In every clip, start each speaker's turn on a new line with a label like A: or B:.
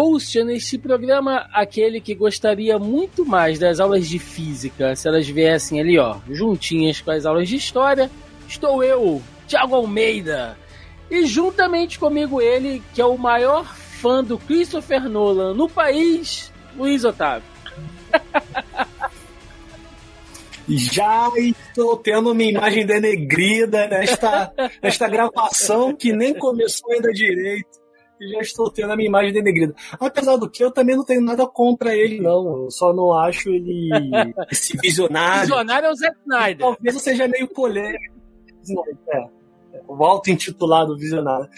A: host neste programa, aquele que gostaria muito mais das aulas de física, se elas viessem ali, ó, juntinhas com as aulas de história, estou eu, Thiago Almeida. E juntamente comigo ele, que é o maior fã do Christopher Nolan no país, Luiz Otávio.
B: Já estou tendo uma imagem denegrida nesta, nesta gravação que nem começou ainda direito. Já estou tendo a minha imagem denegrida. Apesar do que, eu também não tenho nada contra ele, não. Eu só não acho ele esse visionário.
A: Visionário é o Zack Snyder.
B: Talvez eu seja meio polêmico. É, o auto-intitulado visionário.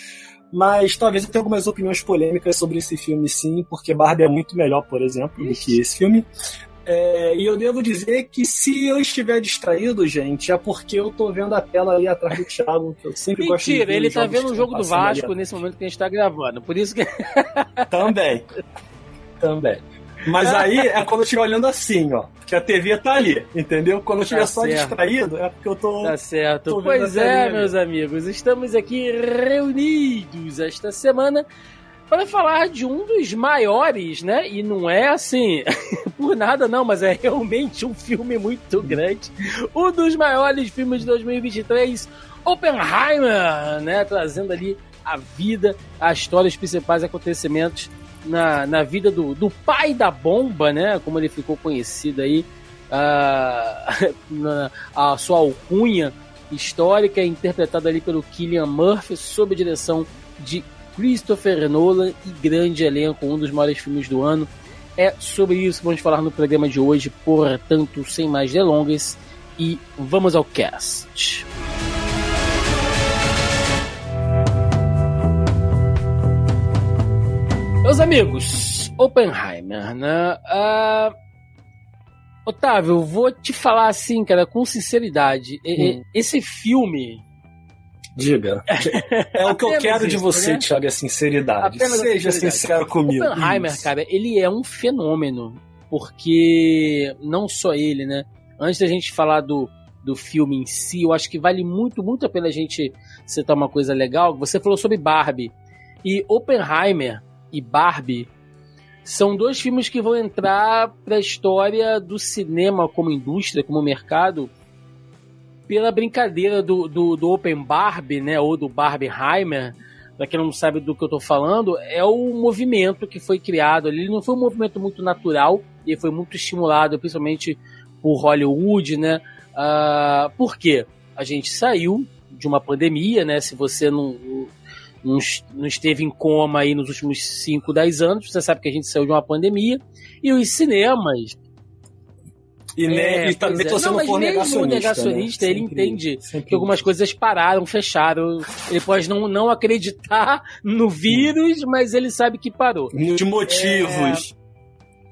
B: Mas talvez eu tenha algumas opiniões polêmicas sobre esse filme, sim, porque Barbie é muito melhor, por exemplo, do que esse filme. É, e eu devo dizer que se eu estiver distraído, gente, é porque eu tô vendo a tela ali atrás do Thiago, que eu sempre
A: Mentira,
B: gosto de ver
A: ele
B: os
A: tá vendo o jogo do Vasco
B: ali.
A: nesse momento que a gente tá gravando. Por isso que.
B: Também. Também. Mas aí é quando eu estiver olhando assim, ó. Que a TV tá ali, entendeu? Quando eu estiver
A: Tá
B: só
A: certo.
B: distraído, é porque eu tô.
A: Tá certo.
B: Tô
A: Pois
B: a
A: é, meus amigos, estamos aqui reunidos esta semana para falar de um dos maiores, né? E não é assim por nada não, mas é realmente um filme muito grande. Um dos maiores filmes de 2023, Oppenheimer, né? Trazendo ali a vida, a história, os principais acontecimentos na, na vida do, do pai da bomba, né? Como ele ficou conhecido aí, ah, na, a sua alcunha histórica, interpretada ali pelo Killian Murphy, sob a direção de Christopher Nolan e grande elenco, um dos maiores filmes do ano. É sobre isso que vamos falar no programa de hoje, portanto, sem mais delongas, e vamos ao cast. Meus amigos, Oppenheimer, né? Ah, Otávio, vou te falar assim, cara, com sinceridade.
B: Hum.
A: Esse filme,
B: Diga. É o que eu quero de
A: isso,
B: você,
A: né?
B: Thiago, é sinceridade.
A: Apenas
B: Seja
A: sinceridade.
B: sincero comigo.
A: Oppenheimer,
B: Isso.
A: cara, ele é um fenômeno. Porque não só ele, né? Antes da gente falar do, do filme em si, eu acho que vale muito, muito a pena a gente citar uma coisa legal. Você falou sobre Barbie. E Oppenheimer e Barbie são dois filmes que vão entrar para a história do cinema como indústria, como mercado, pela brincadeira do, do, do Open Barbie, né? Ou do Barbieheimer. Pra quem não sabe do que eu tô falando, é o movimento que foi criado ali. Ele não foi um movimento muito natural, e foi muito estimulado, principalmente por Hollywood, né? Ah, por quê? A gente saiu de uma pandemia, né? Se você não, não, não esteve em coma aí nos últimos 5, 10 anos, você sabe que a gente saiu de uma pandemia. E os cinemas.
B: E, ne-
A: É,
B: e também
A: é.
B: tô sendo
A: Não, o
B: negacionista.
A: negacionista,
B: né?
A: ele
B: Sempre-
A: entende
B: sempre
A: que algumas coisas pararam, fecharam. Ele pode não, não acreditar no vírus, mas ele sabe que parou.
B: De motivos.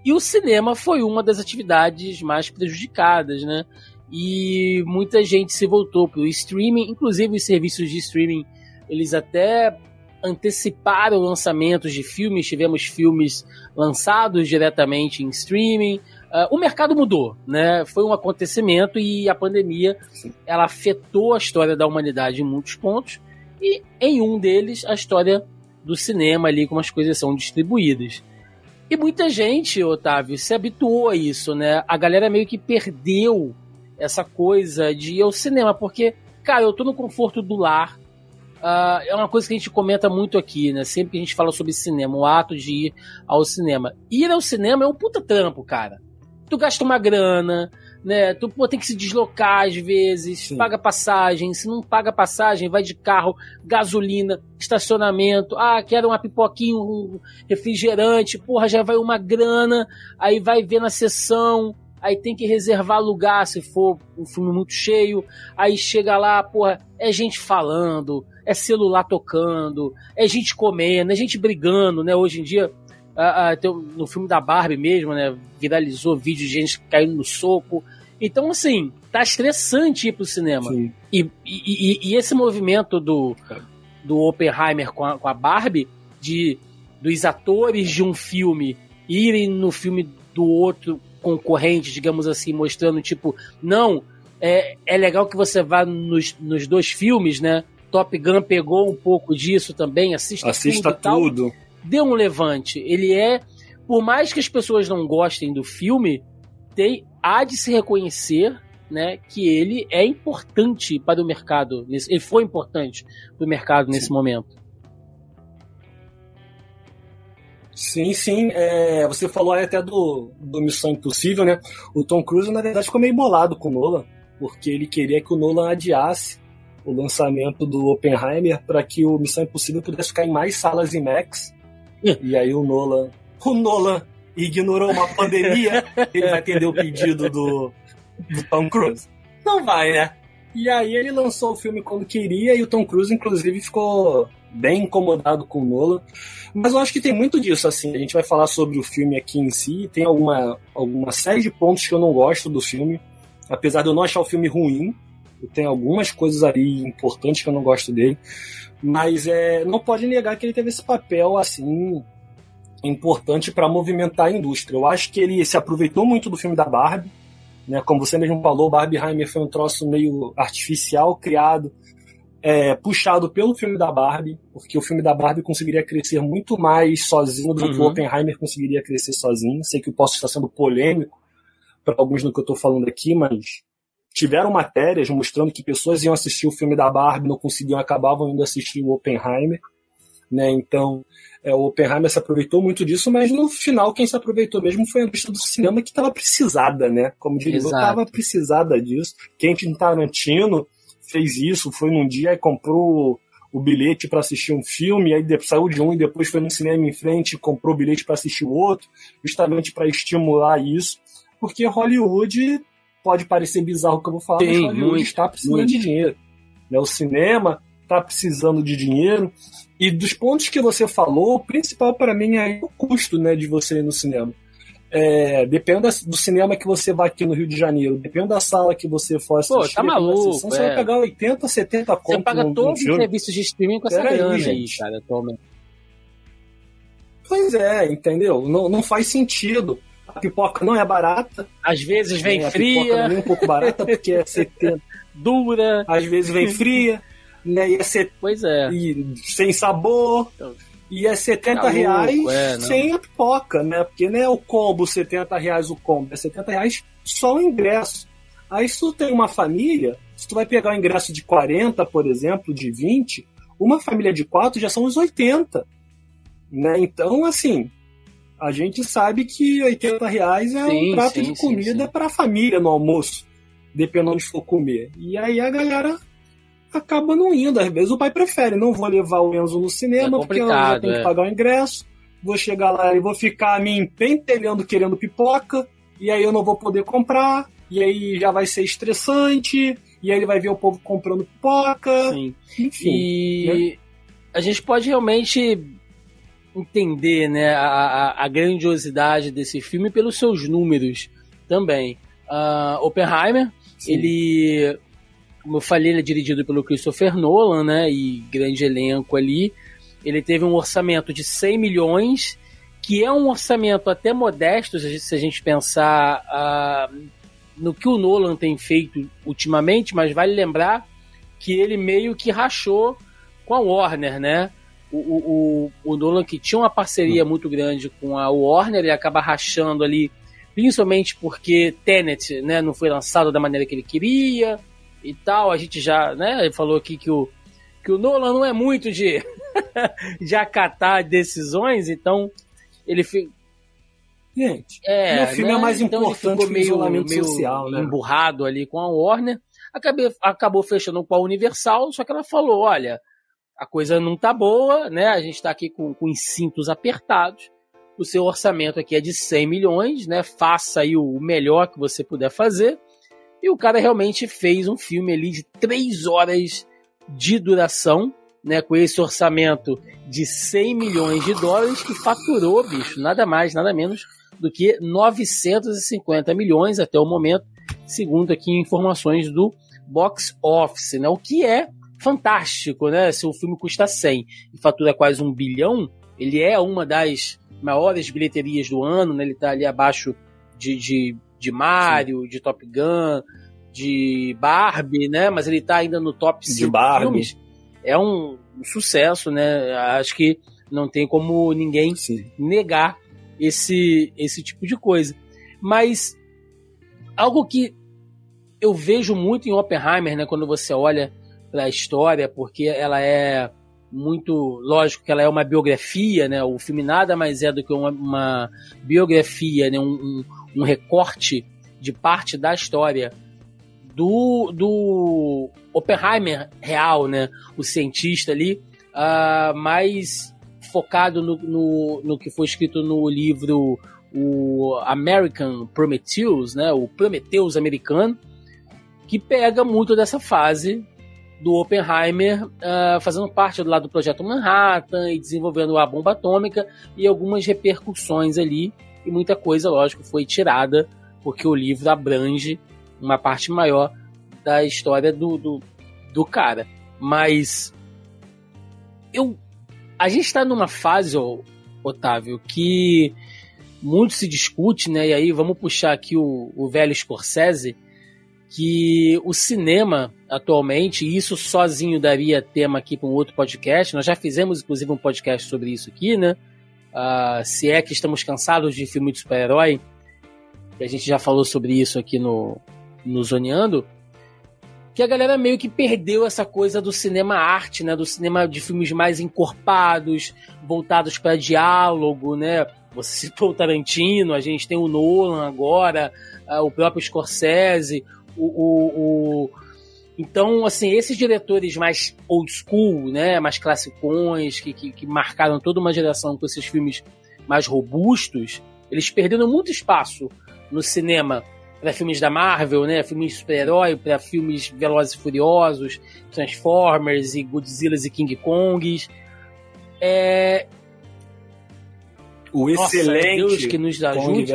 A: E o cinema foi uma das atividades mais prejudicadas, né? E muita gente se voltou para o streaming, inclusive os serviços de streaming, eles até anteciparam lançamentos de filmes, tivemos filmes lançados diretamente em streaming. Ah, o mercado mudou, né? Foi um acontecimento e a pandemia ela afetou a história da humanidade em muitos pontos e em um deles a história do cinema ali como as coisas são distribuídas. E muita gente, Otávio, se habituou a isso, né? A galera meio que perdeu essa coisa de ir ao cinema, porque, cara, eu tô no conforto do lar. Ah, é uma coisa que a gente comenta muito aqui, né? Sempre que a gente fala sobre cinema, o ato de ir ao cinema. Ir ao cinema é um puta trampo, cara. Tu gasta uma grana, né? Tu pô, tem que se deslocar às vezes,
B: Sim.
A: paga passagem. Se não paga passagem, vai de carro, gasolina, estacionamento. Ah, quero uma pipoquinha, um refrigerante. Porra, já vai uma grana. Aí vai ver na sessão. Aí tem que reservar lugar se for um filme muito cheio. Aí chega lá, porra, é gente falando, é celular tocando, é gente comendo, é gente brigando, né? Hoje em dia Uh, uh, no filme da Barbie mesmo, né? Viralizou vídeo de gente caindo no soco. Então, assim, tá estressante ir pro cinema. E, e, e, e, esse movimento do, do Oppenheimer com a, com a Barbie, de dos atores de um filme irem no filme do outro concorrente, digamos assim, mostrando, tipo, não, é, é legal que você vá nos, nos dois filmes, né? Top Gun pegou um pouco disso também, assista,
B: assista
A: tudo.
B: tudo.
A: Dê um levante. Ele é, por mais que as pessoas não gostem do filme, tem, há de se reconhecer né, que ele é importante para o mercado. Ele foi importante para o mercado Sim. nesse momento.
B: Sim, sim. É, você falou aí até do, do Missão Impossível, né? O Tom Cruise, na verdade, ficou meio bolado com o Nolan, porque ele queria que o Nolan adiasse o lançamento do Oppenheimer para que o Missão Impossível pudesse ficar em mais salas IMAX. E aí o Nolan. O Nolan ignorou uma pandemia, ele vai atender o pedido do, do Tom Cruise. Não vai, né? E aí ele lançou o filme quando queria e o Tom Cruise, inclusive, ficou bem incomodado com o Nolan. Mas eu acho que tem muito disso, assim. A gente vai falar sobre o filme aqui em si. Tem alguma, alguma série de pontos que eu não gosto do filme. Apesar de eu não achar o filme ruim, tem algumas coisas ali importantes que eu não gosto dele. Mas é, não pode negar que ele teve esse papel, assim, importante para movimentar a indústria. Eu acho que ele se aproveitou muito do filme da Barbie. Né? Como você mesmo falou, Barbie Heimer foi um troço meio artificial, criado é, puxado pelo filme da Barbie, porque o filme da Barbie conseguiria crescer muito mais sozinho do uhum. que o uhum. Oppenheimer conseguiria crescer sozinho. Sei que eu posso estar sendo polêmico para alguns no que eu estou falando aqui, mas tiveram matérias mostrando que pessoas iam assistir o filme da Barbie, não conseguiam, acabavam indo assistir o Oppenheimer. Né? Então, é, o Oppenheimer se aproveitou muito disso, mas no final quem se aproveitou mesmo foi a indústria do cinema que estava precisada, né? Como diria, estava precisada disso. Quentin Tarantino fez isso, foi num dia e comprou o bilhete para assistir um filme, aí saiu de um e depois foi no cinema em frente e comprou o bilhete para assistir o outro, justamente para estimular isso, porque Hollywood pode parecer bizarro o que eu vou falar, Tem, mas Hollywood está precisando muito. de dinheiro. Né? O cinema está precisando de dinheiro e dos pontos que você falou, o principal para mim é o custo né, de você ir no cinema. É, depende do cinema que você vai aqui no Rio de Janeiro, depende da sala que você for assistir.
A: Pô, tá maluco.
B: Sessão, é. Você vai pagar 80, 70 conto.
A: Você paga todos os serviços de streaming com essa grana aí, aí, cara, atualmente.
B: Pois é, entendeu? Não, não faz sentido. A pipoca não é barata.
A: Às vezes vem fria.
B: A pipoca é um pouco barata porque é 70.
A: Dura.
B: Às vezes vem fria. Né? E é set...
A: Pois é.
B: E sem sabor. Então e é 70 tá reais é, sem a pipoca, né? Porque não é o combo 70 reais o combo, é 70 reais só o ingresso. Aí se tu tem uma família, se tu vai pegar o ingresso de 40, por exemplo, de 20, uma família de 4 já são os 80. Né? Então, assim, a gente sabe que 80 reais é sim, um prato sim, de comida para a família no almoço, dependendo de for comer. E aí a galera acaba não indo. Às vezes o pai prefere, não vou levar o Enzo no cinema é porque eu já tenho é. que pagar o ingresso. Vou chegar lá e vou ficar me empentelhando querendo pipoca, e aí eu não vou poder comprar, e aí já vai ser estressante, e aí ele vai ver o povo comprando pipoca. Sim. Enfim.
A: E né? a gente pode realmente entender né, a, a, grandiosidade desse filme pelos seus números também. Uh, Oppenheimer, Sim. ele como eu falei, ele é dirigido pelo Christopher Nolan, né? E grande elenco ali. Ele teve um orçamento de 100 milhões, que é um orçamento até modesto, se a gente pensar uh, no que o Nolan tem feito ultimamente, mas vale lembrar que ele meio que rachou com a Warner, né? O, o, o, Nolan que tinha uma parceria muito grande com a Warner, ele acaba rachando ali, principalmente porque Tenet né, não foi lançado da maneira que ele queria, e tal. A gente já, né, ele falou aqui que o, que o Nolan não é muito de, de acatar decisões, então ele fica.
B: Gente, é, o filme é né? é mais então importante meio, meio social, né?
A: emburrado ali com a Warner. Acabei, acabou fechando com a Universal, só que ela falou: olha, a coisa não tá boa, né? A gente tá aqui com, com os cintos apertados. O seu orçamento aqui é de 100 milhões, né? Faça aí o melhor que você puder fazer. E o cara realmente fez um filme ali de três horas de duração, né, com esse orçamento de 100 milhões de dólares, que faturou, bicho, nada mais, nada menos do que 950 milhões até o momento, segundo aqui informações do box office, né? O que é fantástico, né? Se o filme custa 100 e fatura quase um bilhão, ele é uma das maiores bilheterias do ano, né? Ele tá ali abaixo de, de, de Mario, Sim. de Top Gun, de Barbie, né? Mas ele tá ainda no top 5 filmes. É um, um, sucesso, né? Acho que não tem como ninguém Sim. negar esse, esse tipo de coisa. Mas algo que eu vejo muito em Oppenheimer, né, quando você olha para a história, porque ela é muito lógico que ela é uma biografia, né? O filme nada mais é do que uma, uma biografia, né? Um, um, um, recorte de parte da história do, do Oppenheimer real, né? O cientista ali, uh, mais focado no, no, no que foi escrito no livro o American Prometheus, né? O Prometheus americano, que pega muito dessa fase do Oppenheimer uh, fazendo parte do lado do projeto Manhattan e desenvolvendo a bomba atômica e algumas repercussões ali e muita coisa, lógico, foi tirada porque o livro abrange uma parte maior da história do, do, do cara. Mas eu a gente está numa fase, Otávio, que muito se discute, né? E aí vamos puxar aqui o, o velho Scorsese, que o cinema atualmente, e isso sozinho daria tema aqui para um outro podcast, nós já fizemos inclusive um podcast sobre isso aqui, né? Uh, se é que estamos cansados de filme de super-herói, a gente já falou sobre isso aqui no, no Zoneando, que a galera meio que perdeu essa coisa do cinema arte, né? Do cinema de filmes mais encorpados, voltados para diálogo, né? Você citou o Tarantino, a gente tem o Nolan agora, uh, o próprio Scorsese, o, o, o, então, assim, esses diretores mais old school, né, mais classicões, que, que, que marcaram toda uma geração com esses filmes mais robustos, eles perderam muito espaço no cinema para filmes da Marvel, né, filmes de super-herói, para filmes Velozes e Furiosos, Transformers e Godzilla e King Kongs. É...
B: O Nossa, excelente
A: Deus que nos ajude.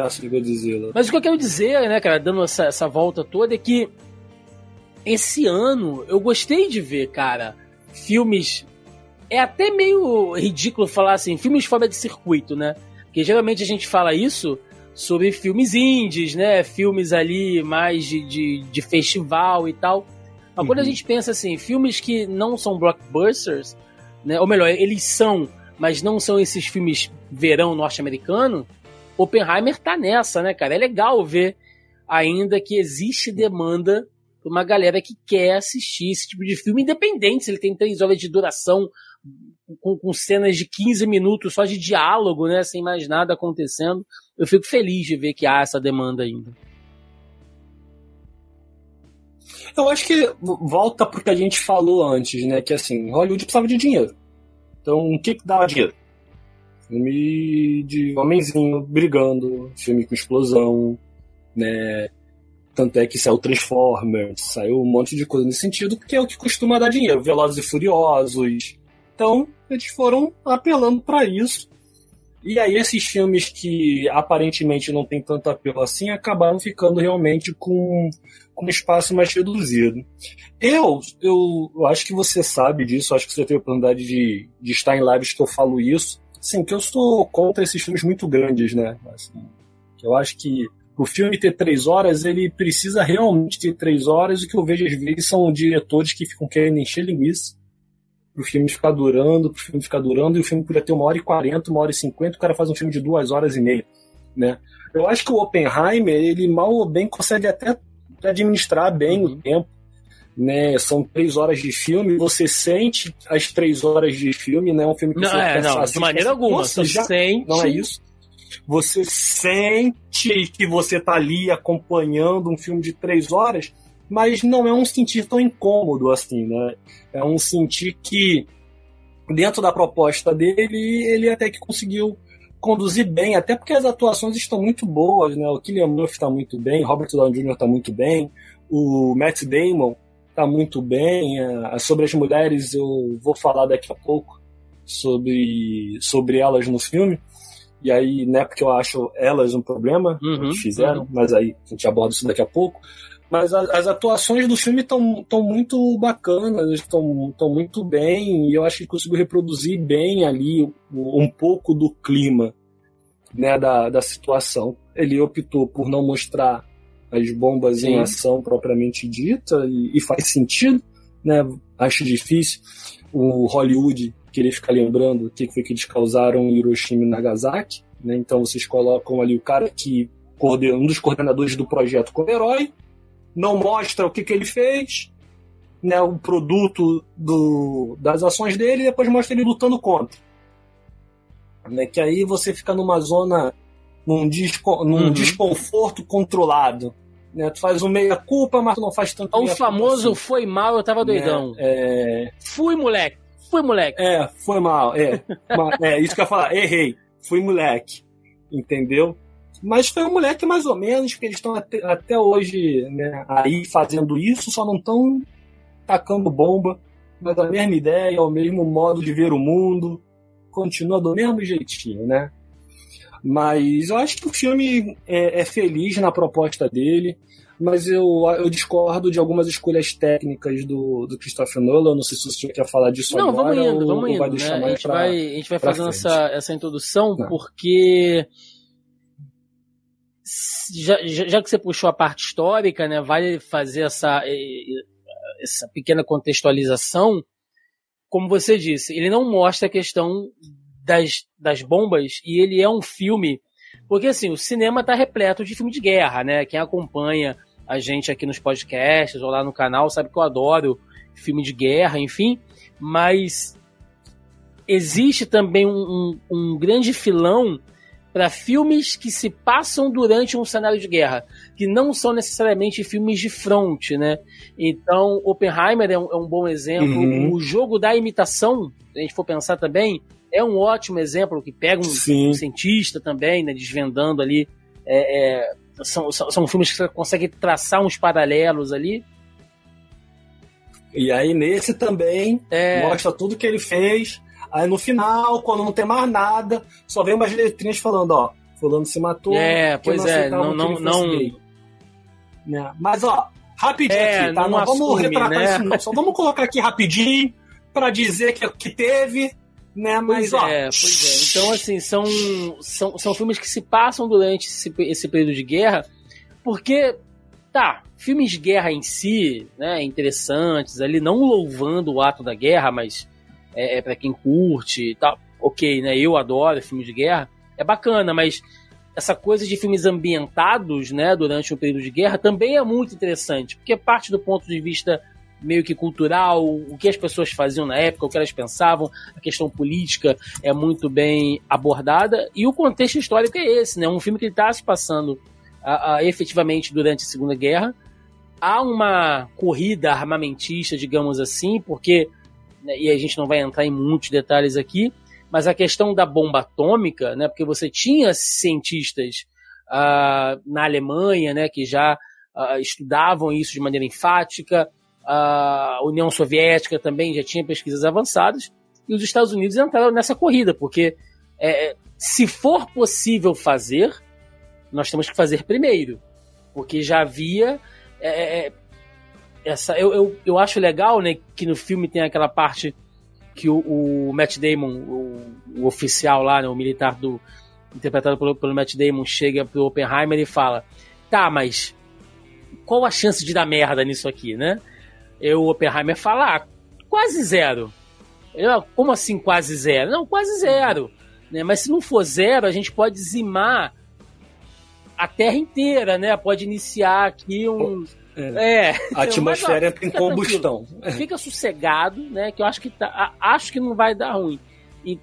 A: Mas o que eu quero dizer, né, cara, dando essa, essa volta toda, é que esse ano eu gostei de ver, cara, filmes. É até meio ridículo falar assim, filmes fora de circuito, né? Porque geralmente a gente fala isso sobre filmes indies, né? Filmes ali mais de, de, de festival e tal. Mas uhum. quando a uhum. gente pensa assim, filmes que não são blockbusters, né? Ou melhor, eles são, mas não são esses filmes verão norte-americano, Oppenheimer tá nessa, né, cara? É legal ver ainda que existe demanda uma galera que quer assistir esse tipo de filme, independente se ele tem três horas de duração, com, com, cenas de 15 minutos só de diálogo, né, sem mais nada acontecendo. Eu fico feliz de ver que há essa demanda ainda.
B: Eu acho que volta pro que a gente falou antes, né? Que assim, Hollywood precisava de dinheiro. Então, o que que dava dinheiro? Filme de homenzinho brigando, filme com explosão, né? Tanto é que saiu Transformers, saiu um monte de coisa nesse sentido, que é o que costuma dar dinheiro. Velozes e Furiosos. Então, eles foram apelando para isso. E aí esses filmes que aparentemente não tem tanto apelo assim acabaram ficando realmente com, com um espaço mais reduzido. Eu, eu, acho que você sabe disso, acho que você teve a oportunidade de, de estar em lives que eu falo isso. Sim, que eu sou contra esses filmes muito grandes, né? Assim, eu acho que o filme ter três horas, ele precisa realmente ter três horas. O que eu vejo às vezes são diretores que ficam querendo encher linguiça pro filme ficar durando, pro filme ficar durando, e o filme podia ter uma hora e quarenta, uma hora e cinquenta, o cara faz um filme de duas horas e meia, né? Eu acho que o Oppenheimer, ele mal ou bem consegue até administrar bem uhum. o tempo, né? São três horas de filme, você sente as três horas de filme, né? É um filme que
A: não,
B: você
A: é, não, de maneira alguma, você já sente...
B: não é isso. Você sente que você tá ali acompanhando um filme de três horas, mas não é um sentir tão incômodo assim, né? É um sentir que dentro da proposta dele ele até que conseguiu conduzir bem, até porque as atuações estão muito boas, né? O Killian Murphy está muito bem, Robert Downey Jr. está muito bem, o Matt Damon tá muito bem. É, sobre as mulheres eu vou falar daqui a pouco sobre, sobre elas no filme. E aí, não é porque eu acho elas um problema, uhum, que fizeram, uhum. mas aí a gente aborda isso daqui a pouco. Mas as, as atuações do filme estão muito bacanas, estão muito bem, e eu acho que conseguiu reproduzir bem ali um pouco do clima né, da, da situação. Ele optou por não mostrar as bombas Sim. em ação propriamente dita, e, e, faz sentido, né? Acho difícil o Hollywood querer ficar lembrando o que foi que eles causaram em Hiroshima e Nagasaki, né? Então vocês colocam ali o cara que um dos coordenadores do projeto como herói, não mostra o que, que ele fez, né, o produto do, das ações dele, e depois mostra ele lutando contra. Né, que aí você fica numa zona, num, desco, num uhum. desconforto controlado. Né, tu faz um meia-culpa, mas tu não faz tanto.
A: O famoso assim. foi mal, eu tava né, doidão. Né, é... Fui moleque, fui moleque.
B: É, foi mal, é. é isso que eu ia falar, errei, fui moleque. Entendeu? Mas foi um moleque mais ou menos, porque eles estão até, até, hoje né, aí fazendo isso, só não estão tacando bomba, mas a mesma ideia, o mesmo modo de ver o mundo, continua do mesmo jeitinho, né? Mas eu acho que o filme é, é feliz na proposta dele, mas eu, eu discordo de algumas escolhas técnicas do, do Christopher Nolan. Não sei se você quer falar disso
A: não,
B: agora.
A: Não, vamos indo, vamos indo. Né? A, gente pra, vai, a gente vai fazendo essa, essa introdução porque já, já que você puxou a parte histórica, né, vale fazer essa, essa pequena contextualização. Como você disse, ele não mostra a questão das, das bombas e ele é um filme. Porque assim, o cinema está repleto de filme de guerra, né? Quem acompanha a gente aqui nos podcasts ou lá no canal sabe que eu adoro filme de guerra, enfim. Mas existe também um, um, um grande filão para filmes que se passam durante um cenário de guerra, que não são necessariamente filmes de fronte, né? Então, Oppenheimer é um, é um bom exemplo. Uhum. O jogo da imitação, se a gente for pensar também, é um ótimo exemplo que pega um, um cientista também, né, desvendando ali. É, é, são, são, são filmes que você consegue traçar uns paralelos ali.
B: E aí nesse também é... mostra tudo que ele fez Aí no final, quando não tem mais nada, só vem umas letrinhas falando, ó, fulano se matou.
A: É, pois é, não, não, não...
B: Né? Mas ó, rapidinho é, aqui, tá? Não, não vamos retratar né? isso não. Só vamos colocar aqui rapidinho para dizer que, que teve, né? Mas
A: pois
B: ó.
A: É, pois é. Então, assim, são, são, são filmes que se passam durante esse, esse período de guerra, porque, tá, filmes de guerra em si, né, interessantes, ali, não louvando o ato da guerra, mas é, é para quem curte e tal. Ok, né? Eu adoro filmes de guerra. É bacana, mas essa coisa de filmes ambientados, né, durante o período de guerra também é muito interessante, porque parte do ponto de vista meio que cultural, o que as pessoas faziam na época, o que elas pensavam, a questão política é muito bem abordada e o contexto histórico é esse, né? Um filme que está se passando a, a, efetivamente durante a Segunda Guerra. Há uma corrida armamentista, digamos assim, porque né, e a gente não vai entrar em muitos detalhes aqui, mas a questão da bomba atômica, né, porque você tinha cientistas uh, na Alemanha né, que já uh, estudavam isso de maneira enfática, a União Soviética também já tinha pesquisas avançadas, e os Estados Unidos entraram nessa corrida, porque é, se for possível fazer, nós temos que fazer primeiro, porque já havia é, é essa eu, eu, eu acho legal, né, que no filme tem aquela parte que o, o Matt Damon, o, o, oficial lá, né, o militar do interpretado pelo, pelo Matt Damon, chega pro Oppenheimer e fala: "Tá, mas qual a chance de dar merda nisso aqui, né?" E o Oppenheimer fala: ah, "Quase zero." Eu, Como assim quase zero? Não, quase zero. Né? Mas se não for zero, a gente pode dizimar a Terra inteira, né? Pode iniciar aqui um
B: é. é. A atmosfera entra em combustão.
A: Fica sossegado, né? Que eu acho que tá, acho que não vai dar ruim. E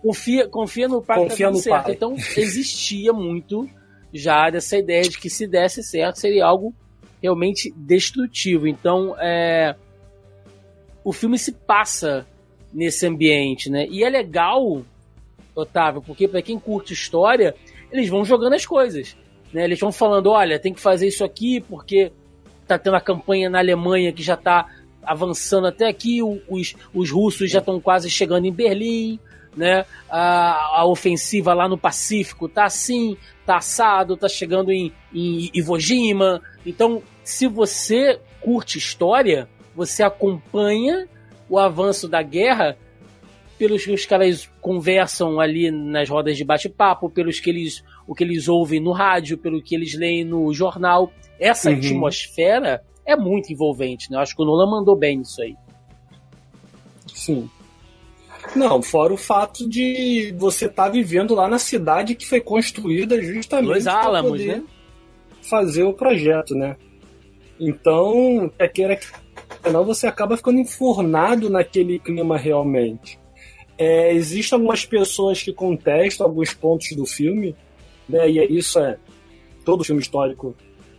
A: confia, confia no pai
B: confia no
A: certo.
B: Pai.
A: Então existia muito já dessa ideia de que se desse certo seria algo realmente destrutivo. Então, é, o filme se passa nesse ambiente, né? E é legal, Otávio, porque para quem curte história, eles vão jogando as coisas. Né? Eles vão falando, olha, tem que fazer isso aqui porque tá tendo a campanha na Alemanha que já tá avançando até aqui, os, os russos já estão quase chegando em Berlim, né? A, a ofensiva lá no Pacífico tá assim, tá assado, tá chegando em, em Iwo Jima. Então, se você curte história, você acompanha o avanço da guerra pelos que os caras conversam ali nas rodas de bate-papo, pelos que eles o que eles ouvem no rádio, pelo que eles leem no jornal. Essa uhum. atmosfera é muito envolvente, né? Eu acho que o Nolan mandou bem nisso aí.
B: Sim. Não, fora o fato de você estar tá vivendo lá na cidade que foi construída justamente
A: para poder né?
B: fazer o projeto, né? Então, é que era não você acaba ficando enfornado naquele clima realmente. É, existem algumas pessoas que contestam alguns pontos do filme, né? E isso é todo filme histórico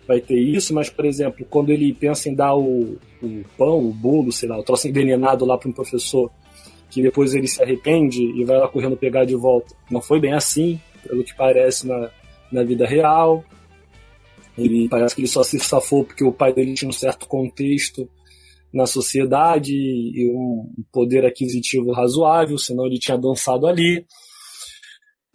B: vai ter isso, mas por exemplo, quando ele pensa em dar o, o pão, o bolo, sei lá, o troço envenenado lá para um professor, que depois ele se arrepende e vai lá correndo pegar de volta. Não foi bem assim, pelo que parece na, na vida real. Ele parece que ele só se safou porque o pai dele tinha um certo contexto na sociedade e um poder aquisitivo razoável, senão ele tinha dançado ali.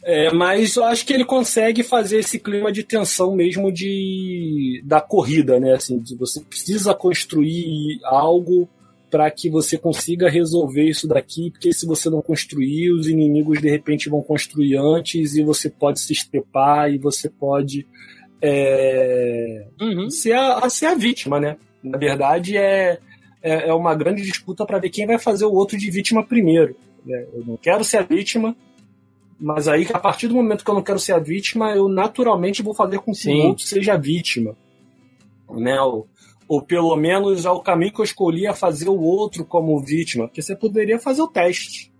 B: É, mas eu acho que ele consegue fazer esse clima de tensão mesmo de da corrida, né? Assim, você precisa construir algo para que você consiga resolver isso daqui, porque se você não construir, os inimigos de repente vão construir antes e você pode se estrepar e você pode é, uhum. ser, a, ser a vítima, né? Na verdade, é, é, é uma grande disputa para ver quem vai fazer o outro de vítima primeiro. Né? Eu não quero ser a vítima, mas aí a partir do momento que eu não quero ser a vítima, eu naturalmente vou fazer com que Sim. o outro seja a vítima. Né? Ou, ou pelo menos é o caminho que eu escolhi a fazer o outro como vítima, porque você poderia fazer o teste.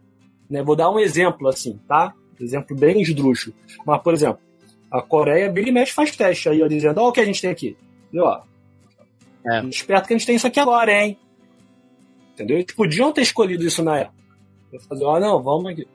B: Né? Vou dar um exemplo assim, tá? Exemplo bem esdrúxulo. Mas, por exemplo, a Coreia, Billy Mesh faz teste aí, ó, dizendo: Ó, o que a gente tem aqui. E, ó, é. Esperto que a gente tem isso aqui agora, hein? Entendeu? Eles podiam ter escolhido isso na época. Eu fazer, ó, não, vamos aqui.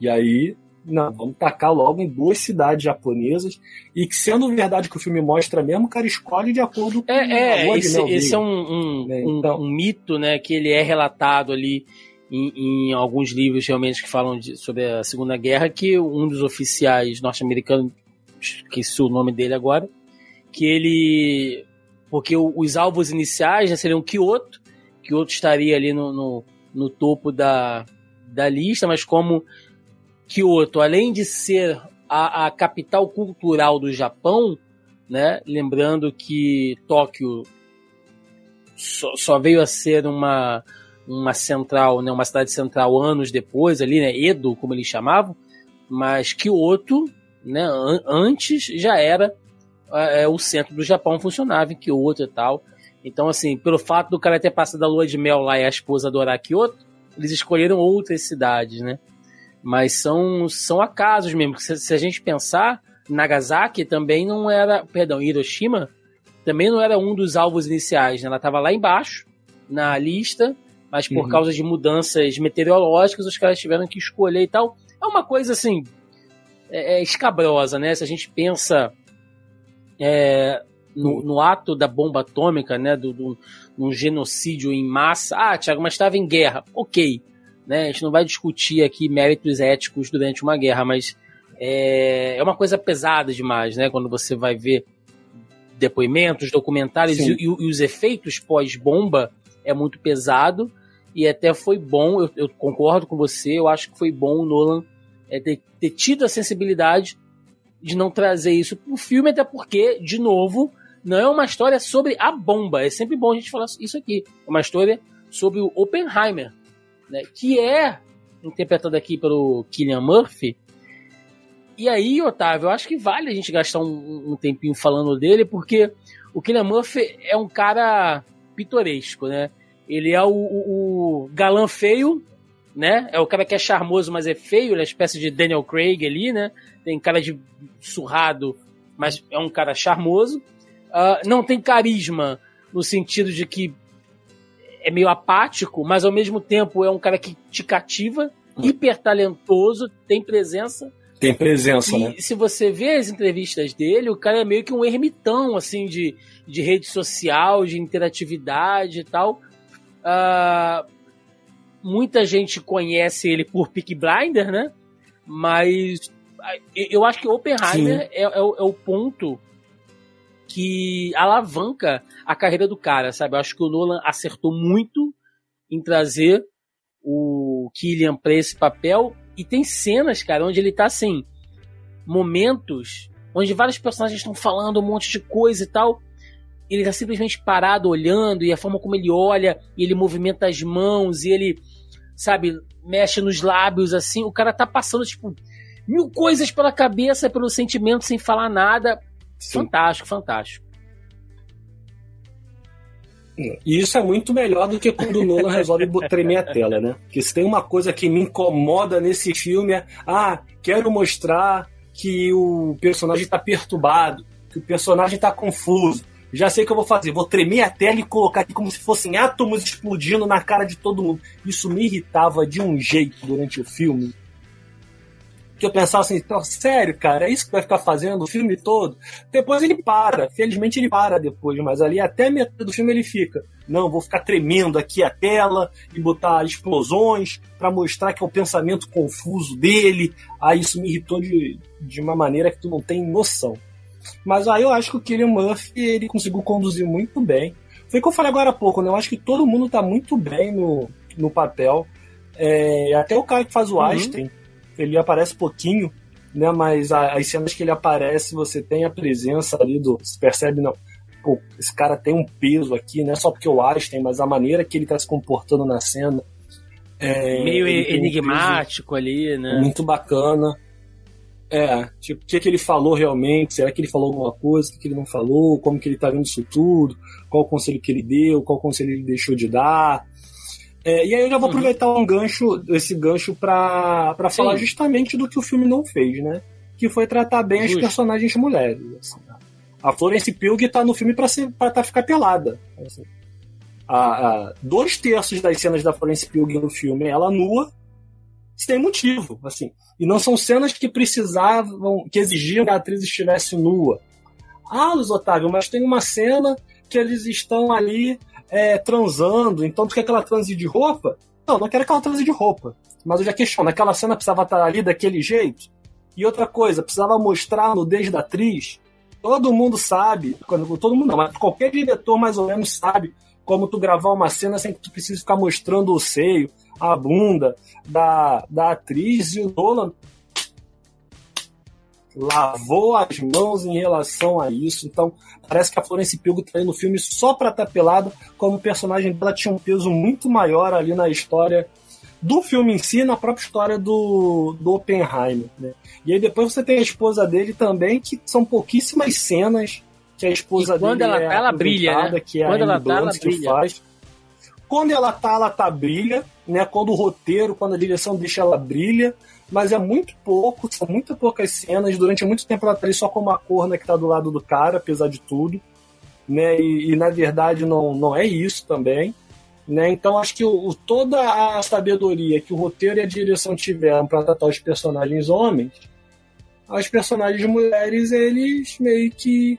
B: E aí, não, vamos tacar logo em duas cidades japonesas. E que, sendo verdade que o filme mostra mesmo, o cara escolhe de acordo com
A: é, é, esse, esse é um, um, né? então, um, mito, né, que ele é relatado ali em, em alguns livros realmente que falam de, sobre a Segunda Guerra, que um dos oficiais norte-americanos, esqueci o nome dele agora, que ele. Porque os alvos iniciais já seriam Kyoto, outro estaria ali no, no, no topo da, da lista, mas como Kyoto, além de ser a, a, capital cultural do Japão, né? Lembrando que Tóquio só, só, veio a ser uma, uma central, né? Uma cidade central anos depois, ali, né? Edo, como eles chamavam, mas Kyoto, né? An antes já era é, o centro do Japão funcionava em Kyoto e tal. Então, assim, pelo fato do cara ter passado a lua de mel lá e a esposa adorar Kyoto, eles escolheram outras cidades, né? Mas são, são acasos mesmo. Se, se a gente pensar, Nagasaki também não era. Perdão, Hiroshima também não era um dos alvos iniciais, né? Ela estava lá embaixo, na lista, mas por uhum. causa de mudanças meteorológicas, os caras tiveram que escolher e tal. É uma coisa assim. É, é escabrosa, né? Se a gente pensa. É, no, no, ato da bomba atômica, né, do, do um genocídio em massa. Ah, Tiago, mas estava em guerra. Ok, né? A gente não vai discutir aqui méritos éticos durante uma guerra, mas é, é uma coisa pesada demais, né? Quando você vai ver depoimentos, documentários e, e, e, os efeitos pós-bomba é muito pesado e até foi bom. Eu, eu, concordo com você. Eu acho que foi bom o Nolan é, ter, ter tido a sensibilidade de não trazer isso para o filme, até porque, de novo, não é uma história sobre a bomba. É sempre bom a gente falar isso aqui. É uma história sobre o Oppenheimer, né, que é interpretado aqui pelo Killian Murphy. E aí, Otávio, eu acho que vale a gente gastar um, um tempinho falando dele, porque o Killian Murphy é um cara pitoresco, né? Ele é o, o, o, galã feio, né? É o cara que é charmoso, mas é feio, ele é uma espécie de Daniel Craig ali, né? Tem cara de surrado, mas é um cara charmoso. Uh, não tem carisma no sentido de que é meio apático, mas ao mesmo tempo é um cara que te cativa, hum. hiper talentoso, tem presença,
B: Tem presença,
A: e
B: né?
A: se você vê as entrevistas dele, o cara é meio que um ermitão, assim, de, de rede social, de interatividade e tal. Uh, muita gente conhece ele por Peak Blinder, né? Mas eu acho que Oppenheimer é, é, é, o ponto que alavanca a carreira do cara, sabe? Eu acho que o Nolan acertou muito em trazer o Killian para esse papel. E tem cenas, cara, onde ele tá assim, momentos onde vários personagens estão falando um monte de coisa e tal. Ele tá simplesmente parado olhando, e a forma como ele olha, e ele movimenta as mãos, e ele, sabe, mexe nos lábios assim. O cara tá passando, tipo, mil coisas pela cabeça, pelo sentimento, sem falar nada. Sim. Fantástico, fantástico.
B: E isso é muito melhor do que quando o Nolan resolve tremer a tela, né? Porque se tem uma coisa que me incomoda nesse filme é, ah, quero mostrar que o personagem está perturbado, que o personagem está confuso. Já sei o que eu vou fazer, vou tremer a tela e colocar aqui como se fossem átomos explodindo na cara de todo mundo. Isso me irritava de um jeito durante o filme que eu pensava assim, sério, cara, é isso que vai ficar fazendo o filme todo? Depois ele para, felizmente ele para depois, mas ali até metade do filme ele fica. Não, vou ficar tremendo aqui a tela e botar explosões para mostrar que é o pensamento confuso dele. Aí isso me irritou de, de uma maneira que tu não tem noção. Mas aí eu acho que o Killian Murphy ele conseguiu conduzir muito bem. Foi o que eu falei agora há pouco, né? Eu acho que todo mundo tá muito bem no, no papel. É, até o cara que faz o uhum. Einstein ele aparece pouquinho, né? Mas as cenas que ele aparece, você tem a presença ali do. Você percebe, não. Pô, esse cara tem um peso aqui, não é só porque o Einstein, mas a maneira que ele tá se comportando na cena.
A: É, Meio enigmático ali, né?
B: Muito bacana. É, tipo, o que, que ele falou realmente? Será que ele falou alguma coisa? O que, que ele não falou? Como que ele tá vendo isso tudo? Qual o conselho que ele deu? Qual conselho ele deixou de dar? É, e aí eu já vou uhum. aproveitar um gancho, esse gancho para falar justamente do que o filme não fez, né? Que foi tratar bem Justo. as personagens mulheres. Assim, né? A Florence Pugh tá no filme para pra tá, ficar pelada. Assim. A, a, dois terços das cenas da Florence Pugh no filme ela nua, sem motivo, assim. E não são cenas que precisavam, que exigiam que a atriz estivesse nua. Ah, Luiz Otávio, mas tem uma cena que eles estão ali é, transando, então tu quer que ela transe de roupa? Não, não quero que ela transe de roupa. Mas eu já questiono, aquela cena precisava estar ali daquele jeito? E outra coisa, precisava mostrar a nudez da atriz? Todo mundo sabe, todo mundo não, mas qualquer diretor mais ou menos sabe como tu gravar uma cena sem que tu precise ficar mostrando o seio, a bunda da, da atriz e o Nolan lavou as mãos em relação a isso. Então, parece que a Florence Pugh tá no filme só pra estar tá pelada, como o personagem dela tinha um peso muito maior ali na história do filme em si, na própria história do, do Oppenheimer. Né? E aí depois você tem a esposa dele também, que são pouquíssimas cenas que a esposa
A: e quando
B: dele
A: ela é tá, ela brilha, né?
B: que é
A: quando
B: a
A: ela tá, ela
B: que brilha. faz. Quando ela tá, ela tá brilha, né? Quando o roteiro, quando a direção deixa ela brilha mas é muito pouco, são muito poucas cenas. Durante muito tempo ela tá ali só com uma corna que tá do lado do cara, apesar de tudo. Né? E, e na verdade não, não é isso também. Né? Então acho que o, toda a sabedoria que o roteiro e a direção tiveram para tratar os personagens homens, as personagens mulheres eles meio que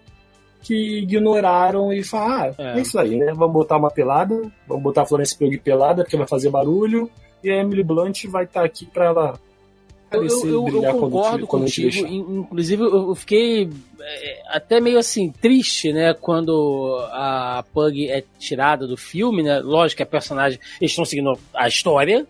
B: que ignoraram e falaram, ah, é. é. isso aí, né? Vamos botar uma pelada, vamos botar a Florence Pugh pelada porque vai fazer barulho e a Emily Blunt vai estar tá aqui para ela
A: eu, eu, eu concordo quando te, contigo. Inclusive, eu fiquei é, até meio assim, triste, né? Quando a Pug é tirada do filme, né? Lógico que a personagem. Eles estão seguindo a história,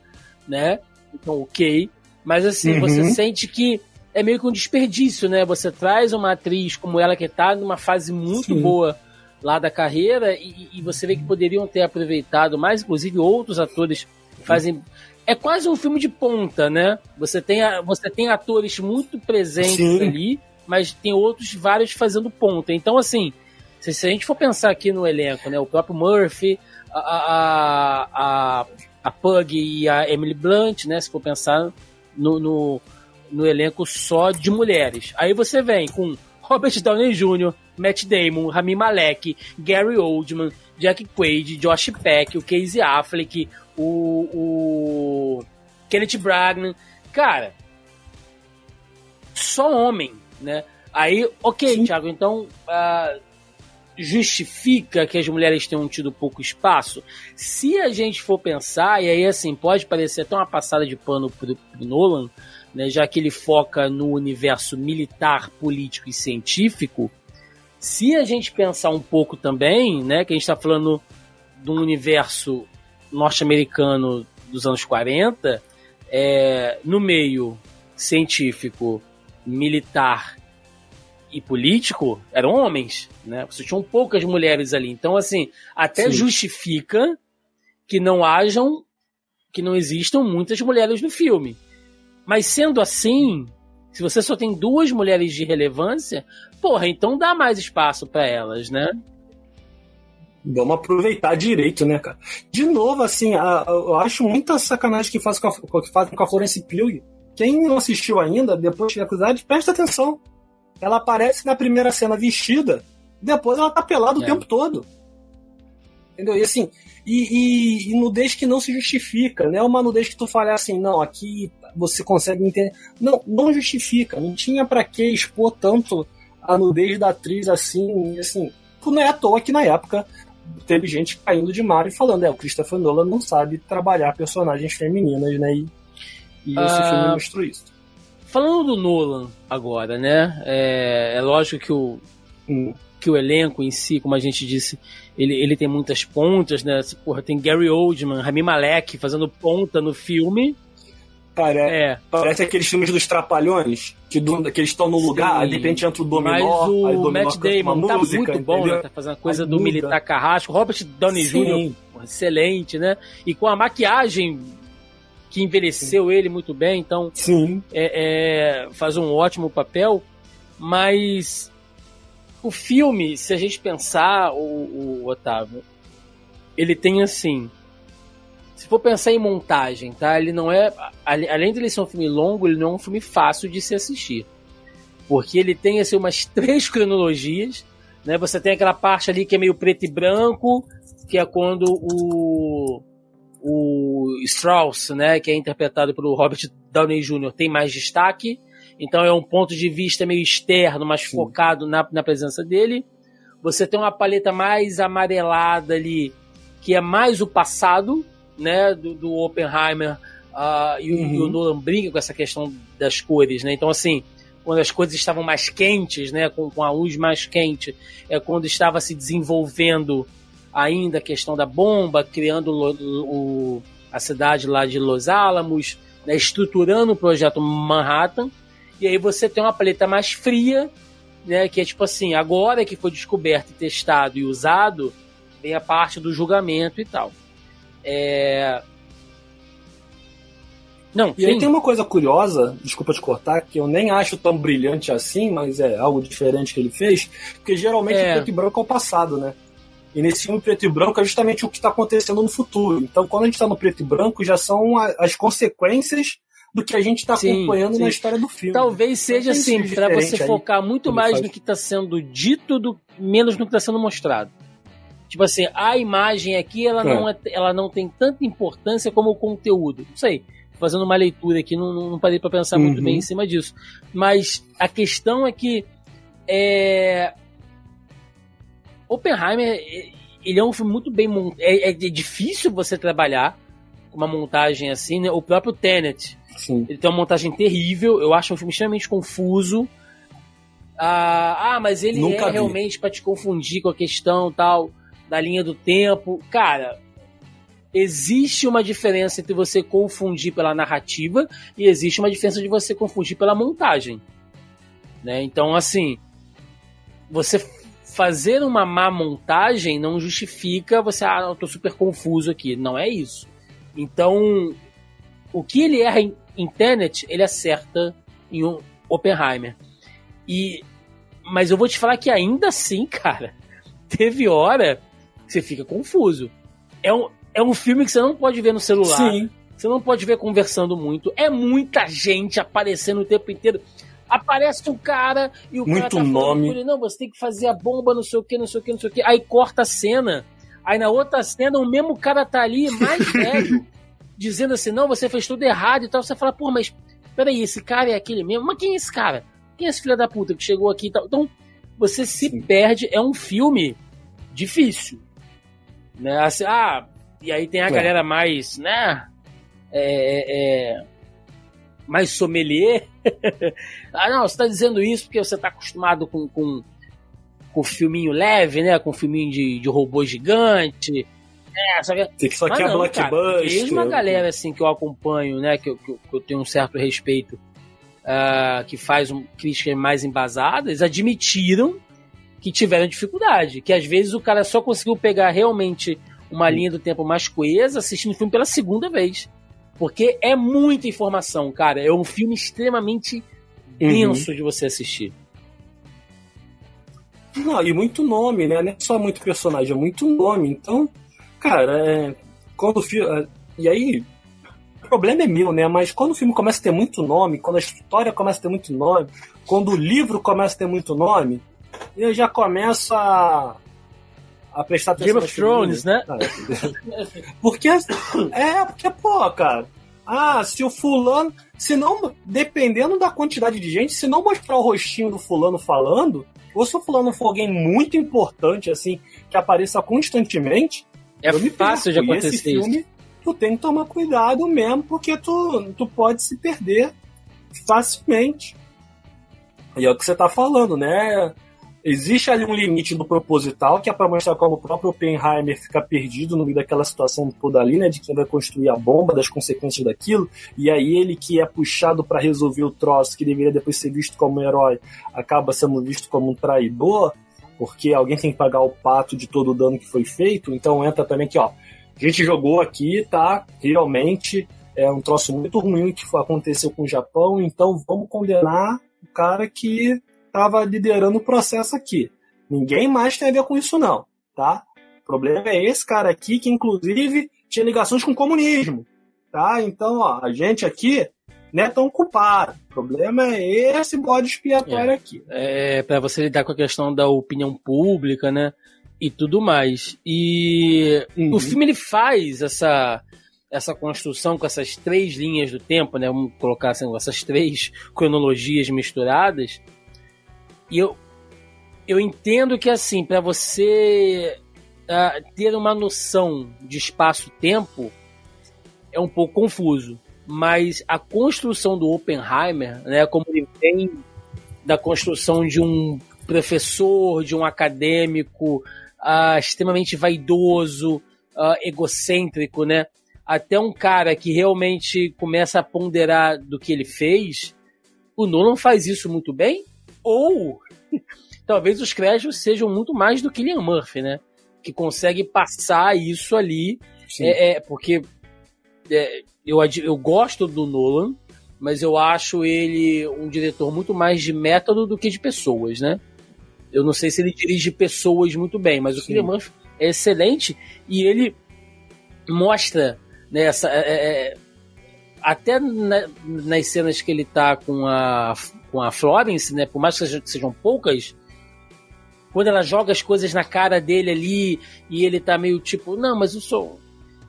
A: né? Então, ok. Mas assim, uhum. você sente que é meio que um desperdício, né? Você traz uma atriz como ela que tá numa fase muito Sim. boa lá da carreira e, e, você vê que poderiam ter aproveitado mais, inclusive outros atores fazem é quase um filme de ponta, né? Você tem, você tem atores muito presentes Sim. ali, mas tem outros vários fazendo ponta. Então, assim, se, se, a gente for pensar aqui no elenco, né? O próprio Murphy, a, a, a, a Pug e a Emily Blunt, né? Se for pensar no, no, no elenco só de mulheres. Aí você vem com Robert Downey Jr., Matt Damon, Rami Malek, Gary Oldman, Jack Quaid, Josh Peck, o Casey Affleck, o, o Kenneth Bragman. Cara, só homem, né? Aí, ok, Sim. Thiago, então uh, justifica que as mulheres tenham tido pouco espaço? Se a gente for pensar, e aí assim, pode parecer até uma passada de pano pro, pro Nolan, né, já que ele foca no universo militar, político e científico, se a gente pensar um pouco também, né, que a gente está falando de um universo norte-americano dos anos 40, é, no meio científico, militar e político eram homens, né? Você tinham poucas mulheres ali. Então, assim, até Sim. justifica que não hajam, que não existam muitas mulheres no filme. Mas sendo assim, se você só tem duas mulheres de relevância, porra, então dá mais espaço para elas, né?
B: Vamos aproveitar direito, né, cara? De novo, assim, a, a, eu acho muita sacanagem que fazem com a, que fazem com a Florence Pugh. Quem não assistiu ainda, depois de acusado, presta atenção. Ela aparece na primeira cena vestida, depois ela tá pelada é. o tempo todo. Entendeu? E assim, e, e, e, nudez que não se justifica, né? Uma nudez que tu fala assim, não, aqui você consegue entender. Não, não justifica. Não tinha para que expor tanto a nudez da atriz assim, assim. Não é à toa que na época teve gente caindo de mar e falando, é, o Christopher Nolan não sabe trabalhar personagens femininas, né? E, e esse uh, filme mostrou isso.
A: Falando do Nolan agora, né? É, é lógico que o, hum. que o elenco em si, como a gente disse, ele, ele tem muitas pontas, né? Porra, tem Gary Oldman, Rami Malek fazendo ponta no filme.
B: Cara, é. parece aqueles filmes dos Trapalhões, que, do, que eles estão no lugar, Sim, de repente entra o Dominó,
A: mas o, o Matt Damon tá música, muito bom, né? Tá fazendo a coisa do militar carrasco. Robert Downey Jr., excelente, né? E com a maquiagem que envelheceu Sim. ele muito bem, então
B: Sim.
A: É, é, faz um ótimo papel, mas o filme, se a gente pensar, o, o Otávio, ele tem assim se for pensar em montagem, tá? Ele não é. Além de ele ser um filme longo, ele não é um filme fácil de se assistir. Porque ele tem assim, umas três cronologias. Né? Você tem aquela parte ali que é meio preto e branco, que é quando o. O Strauss, né, que é interpretado pelo Robert Downey Jr., tem mais destaque. Então é um ponto de vista meio externo, mais Sim. focado na, na presença dele. Você tem uma paleta mais amarelada ali, que é mais o passado, né, do, do Oppenheimer uh, e, uhum. e, o Nolan brinca com essa questão das cores, né? Então, assim, quando as coisas estavam mais quentes, né, com, com a luz mais quente, é quando estava se desenvolvendo ainda a questão da bomba, criando o, o, a cidade lá de Los Alamos, né, estruturando o projeto Manhattan, e aí você tem uma paleta mais fria, né, que é tipo assim, agora que foi descoberto, testado e usado, vem a parte do julgamento e tal. É...
B: Não, e aí tem uma coisa curiosa, desculpa te cortar, que eu nem acho tão brilhante assim, mas é algo diferente que ele fez, porque geralmente é. o preto e branco é o passado, né? E nesse filme preto e branco é justamente o que está acontecendo no futuro. Então, quando a gente está no preto e branco, já são as consequências do que a gente está acompanhando sim. na história do filme.
A: Talvez seja assim, para você focar muito mais faz. no que está sendo dito, do menos no que está sendo mostrado. Tipo assim, a imagem aqui ela, é. Não, é, ela não tem tanta importância como o conteúdo. Não sei. Fazendo uma leitura aqui, não, não parei para pensar uhum. muito bem em cima disso. Mas a questão é que é... Oppenheimer, ele é um filme muito bem montado. É, é, difícil você trabalhar com uma montagem assim, né? O próprio Tenet. Sim. Ele tem uma montagem terrível. Eu acho um filme extremamente confuso. Ah, ah mas ele Nunca é vi. realmente para te confundir com a questão tal da linha do tempo. Cara, existe uma diferença entre você confundir pela narrativa e existe uma diferença de você confundir pela montagem. Né? Então, assim, você fazer uma má montagem não justifica você, ah, eu tô super confuso aqui. Não é isso. Então, o que ele erra em, Tenet, ele acerta em um Oppenheimer. E, mas eu vou te falar que ainda assim, cara, teve hora você fica confuso. É um, é um filme que você não pode ver no celular. Sim. Você não pode ver conversando muito. É muita gente aparecendo o tempo inteiro. Aparece um cara e o
B: muito
A: cara tá
B: nome.
A: Ele, não, você tem que fazer a bomba, não sei o que, não sei o que, não sei o que. Aí corta a cena. Aí na outra cena, o mesmo cara tá ali, mais velho, dizendo assim: não, você fez tudo errado e tal. Você fala, pô, mas peraí, esse cara é aquele mesmo? Mas quem é esse cara? quem é esse filho da puta que chegou aqui e tal? Então, você se Sim. perde. É um filme difícil. Né? Assim, ah, e aí tem a é. galera mais, né? É, é, mais sommelier. ah, não, você tá dizendo isso porque você tá acostumado com, com, com filminho leve, né? Com filminho de, de robô gigante. É, só que,
B: só que é blockbuster.
A: Mesmo a galera assim que eu acompanho, né? Que, que, que eu tenho um certo respeito, uh, que faz um, críticas mais embasadas, admitiram que tiveram dificuldade. Que às vezes o cara só conseguiu pegar realmente uma linha do tempo mais coesa assistindo o filme pela segunda vez. Porque é muita informação, cara. É um filme extremamente uhum. denso uhum. de você assistir.
B: Não, e muito nome, né? Não é só muito personagem, é muito nome. Então, cara, é... quando o filme. É, e aí, o problema é meu, né? Mas quando o filme começa a ter muito nome, quando a história começa a ter muito nome, quando o livro começa a ter muito nome, eu já começo a, a prestar atenção.
A: Game of Thrones, né? Ah,
B: porque, é, porque, pô, cara, ah, se o fulano, se não, dependendo da quantidade de gente, se não mostrar o rostinho do fulano falando, ou se o fulano for alguém muito importante, assim, que apareça constantemente,
A: é fácil de acontecer esse filme, isso.
B: tu tem que tomar cuidado mesmo, porque tu, tu pode se perder facilmente. E é o que você tá falando, né? Existe ali um limite do proposital, que é para mostrar como o próprio Oppenheimer fica perdido no meio daquela situação toda ali, né? De quem vai construir a bomba, das consequências daquilo. E aí ele que é puxado para resolver o troço, que deveria depois ser visto como um herói, acaba sendo visto como um traidor, porque alguém tem que pagar o pato de todo o dano que foi feito. Então entra também que, ó, a gente jogou aqui, tá? Realmente é um troço muito ruim que aconteceu com o Japão, então vamos condenar o cara que estava liderando o processo aqui. Ninguém mais tem a ver com isso, não, tá? O problema é esse cara aqui, que inclusive tinha ligações com o comunismo, tá? Então, ó, a gente aqui não é tão culpado. O problema é esse bode expiatório
A: é,
B: aqui.
A: É, para você lidar com a questão da opinião pública, né? E tudo mais. E uhum. o filme ele faz essa essa construção com essas três linhas do tempo, né? Vamos colocar assim, essas três cronologias misturadas e eu, eu entendo que, assim, para você uh, ter uma noção de espaço-tempo é um pouco confuso. Mas a construção do Oppenheimer, né, como ele vem da construção de um professor, de um acadêmico uh, extremamente vaidoso, uh, egocêntrico, né? Até um cara que realmente começa a ponderar do que ele fez. O Nolan faz isso muito bem ou talvez os créditos sejam muito mais do que Liam Murphy, né? Que consegue passar isso ali. É, é, porque é, eu, eu gosto do Nolan, mas eu acho ele um diretor muito mais de método do que de pessoas, né? Eu não sei se ele dirige pessoas muito bem, mas o Sim. Murphy é excelente e ele mostra né, essa, é, é, até na, nas cenas que ele tá com a, com a Florence, né? Por mais que sejam, poucas, quando ela joga as coisas na cara dele ali e ele tá meio tipo, não, mas eu sou.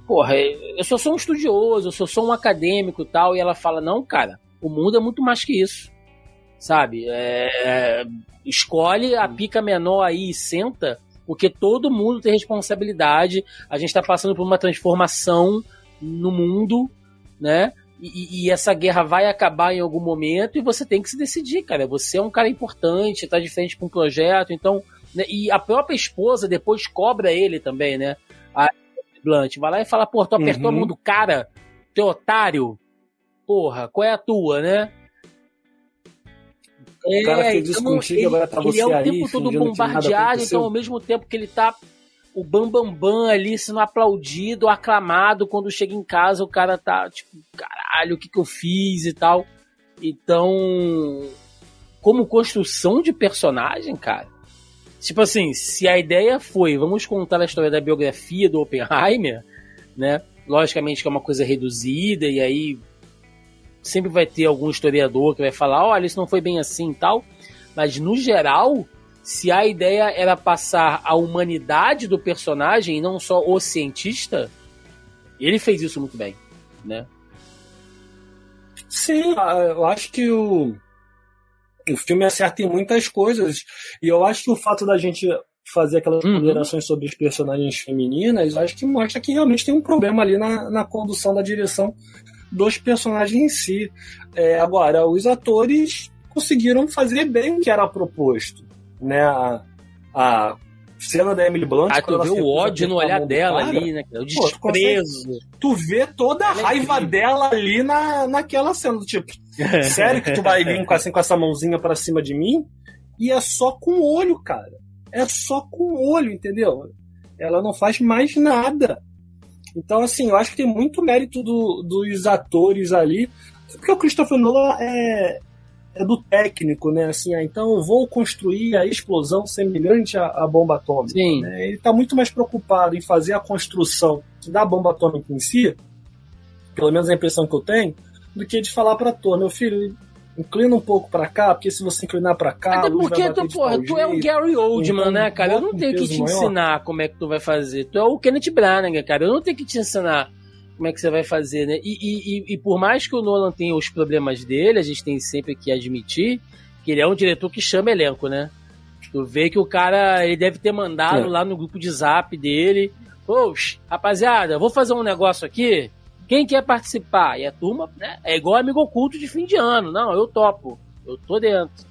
A: Porra, eu só sou um estudioso, eu só sou um acadêmico e tal. E ela fala, não, cara, o mundo é muito mais que isso. Sabe? É, escolhe a pica menor aí e senta, porque todo mundo tem responsabilidade. A gente tá passando por uma transformação no mundo, né? E, e, essa guerra vai acabar em algum momento e você tem que se decidir, cara. Você é um cara importante, tá de frente com um projeto, então. Né, e a própria esposa depois cobra ele também, né? A Blunt vai lá e fala: pô, tu apertou uhum. a mão do cara, teu otário. Porra, qual é a tua, né?
B: O cara fez isso então, contigo, ele, agora tá
A: você
B: ele
A: é o tempo todo bombardeado, então ao mesmo tempo que ele tá o bambambam bam, bam ali sendo aplaudido, aclamado, quando chega em casa o cara tá tipo, caralho, o que que eu fiz e tal. Então, como construção de personagem, cara, tipo assim, se a ideia foi, vamos contar a história da biografia do Oppenheimer, né? Logicamente que é uma coisa reduzida e aí sempre vai ter algum historiador que vai falar, olha, isso não foi bem assim e tal, mas no geral, se a ideia era passar a humanidade do personagem e não só o cientista, ele fez isso muito bem, né?
B: Sim, eu acho que o o filme acerta em muitas coisas. E eu acho que o fato da gente fazer aquelas uhum. ponderações sobre os personagens femininas, acho que mostra que realmente tem um problema ali na, na condução da direção dos personagens em si. É, agora, os atores conseguiram fazer bem o que era proposto. Né? A, a cena da Emily Blunt.
A: Ah, tu vê o ódio no olhar dela cara, ali, né? O desprezo. Pô,
B: tu, vê toda a ela é raiva é dela ali na, naquela cena. Tipo, sério que tu vai vir com, assim, com essa mãozinha para cima de mim? E é só com o olho, cara. É só com o olho, entendeu? Ela não faz mais nada. Então, assim, eu acho que tem muito mérito do, dos atores ali. Porque o Christopher Nolan é, é do técnico, né? Assim, ah, então eu vou construir a explosão semelhante à, à bomba atômica.
A: Sim.
B: Né? Ele está muito mais preocupado em fazer a construção da bomba atômica em si, pelo menos a impressão que eu tenho, do que de falar para ator, meu filho, inclina um pouco para cá, porque se você inclinar para cá,
A: Até porque tu, porra, tu é o Gary Oldman, então, né, cara? Eu não tenho que te maior. ensinar como é que tu vai fazer. Tu é o Kenneth Branagh, cara. Eu não tenho que te ensinar como é que você vai fazer, né? E, e, e, por mais que o Nolan tenha os problemas dele, a gente tem sempre que admitir que ele é um diretor que chama elenco, né? Tu vê que o cara, ele deve ter mandado é. lá no grupo de zap dele, Poxa, rapaziada, vou fazer um negócio aqui, quem quer participar? E a turma, né? É igual amigo oculto de fim de ano. Não, eu topo. Eu tô dentro.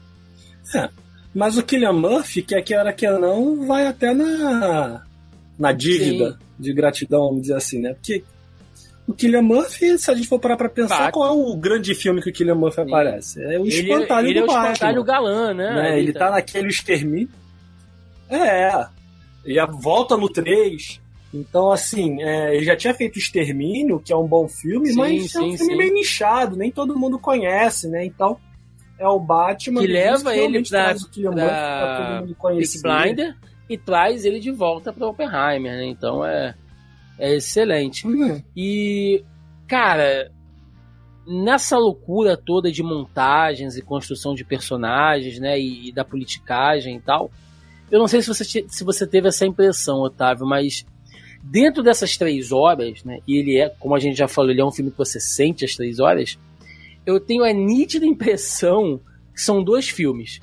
B: É. Mas o Killian Murphy, que é que era que não, vai até na, na dívida Sim. de gratidão, vamos dizer assim, né? Porque o Killian Murphy, se a gente for parar pra pensar, qual é o grande filme que o Killian Murphy aparece? É o
A: ele,
B: Espantalho
A: ele
B: do
A: é o Espantalho galã, né?
B: né? Ele tá. tá naquele extermínio. É. Ele volta no 3. Então, assim, é, ele já tinha feito Extermínio, que é um bom filme, sim, mas sim, é um filme sim. meio nichado, nem todo mundo conhece, né? Então, é o Batman
A: que leva ele pra, pra, pra todo mundo conhecer. Blinder e traz ele de volta para Oppenheimer, né? Então é, é excelente. Uhum. E, cara, nessa loucura toda de montagens e construção de personagens, né? E, e da politicagem e tal, eu não sei se você, se você teve essa impressão, Otávio, mas Dentro dessas três horas, né, e ele é, como a gente já falou, ele é um filme que você sente as três horas, eu tenho a nítida impressão que são dois filmes.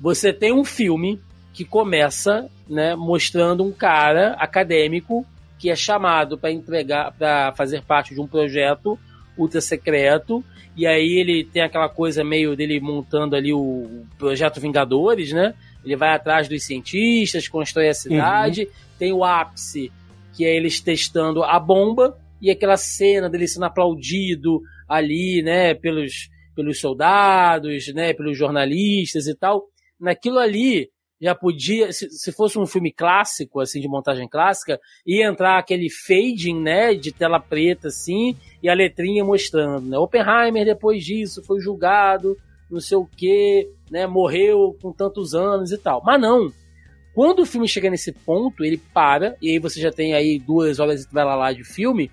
A: Você tem um filme que começa né, mostrando um cara acadêmico que é chamado para entregar, para fazer parte de um projeto ultra secreto, e aí ele tem aquela coisa meio dele montando ali o projeto Vingadores, né? Ele vai atrás dos cientistas, constrói a cidade, uhum. tem o ápice que é eles testando a bomba e aquela cena dele sendo aplaudido ali, né, pelos, pelos soldados, né, pelos jornalistas e tal. Naquilo ali já podia, se, se fosse um filme clássico, assim, de montagem clássica, ia entrar aquele fading, né, de tela preta, assim, e a letrinha mostrando, né, Oppenheimer depois disso foi julgado, não sei o que, né, morreu com tantos anos e tal. Mas não, quando o filme chega nesse ponto, ele para, e aí você já tem aí duas horas e lá, lá de filme,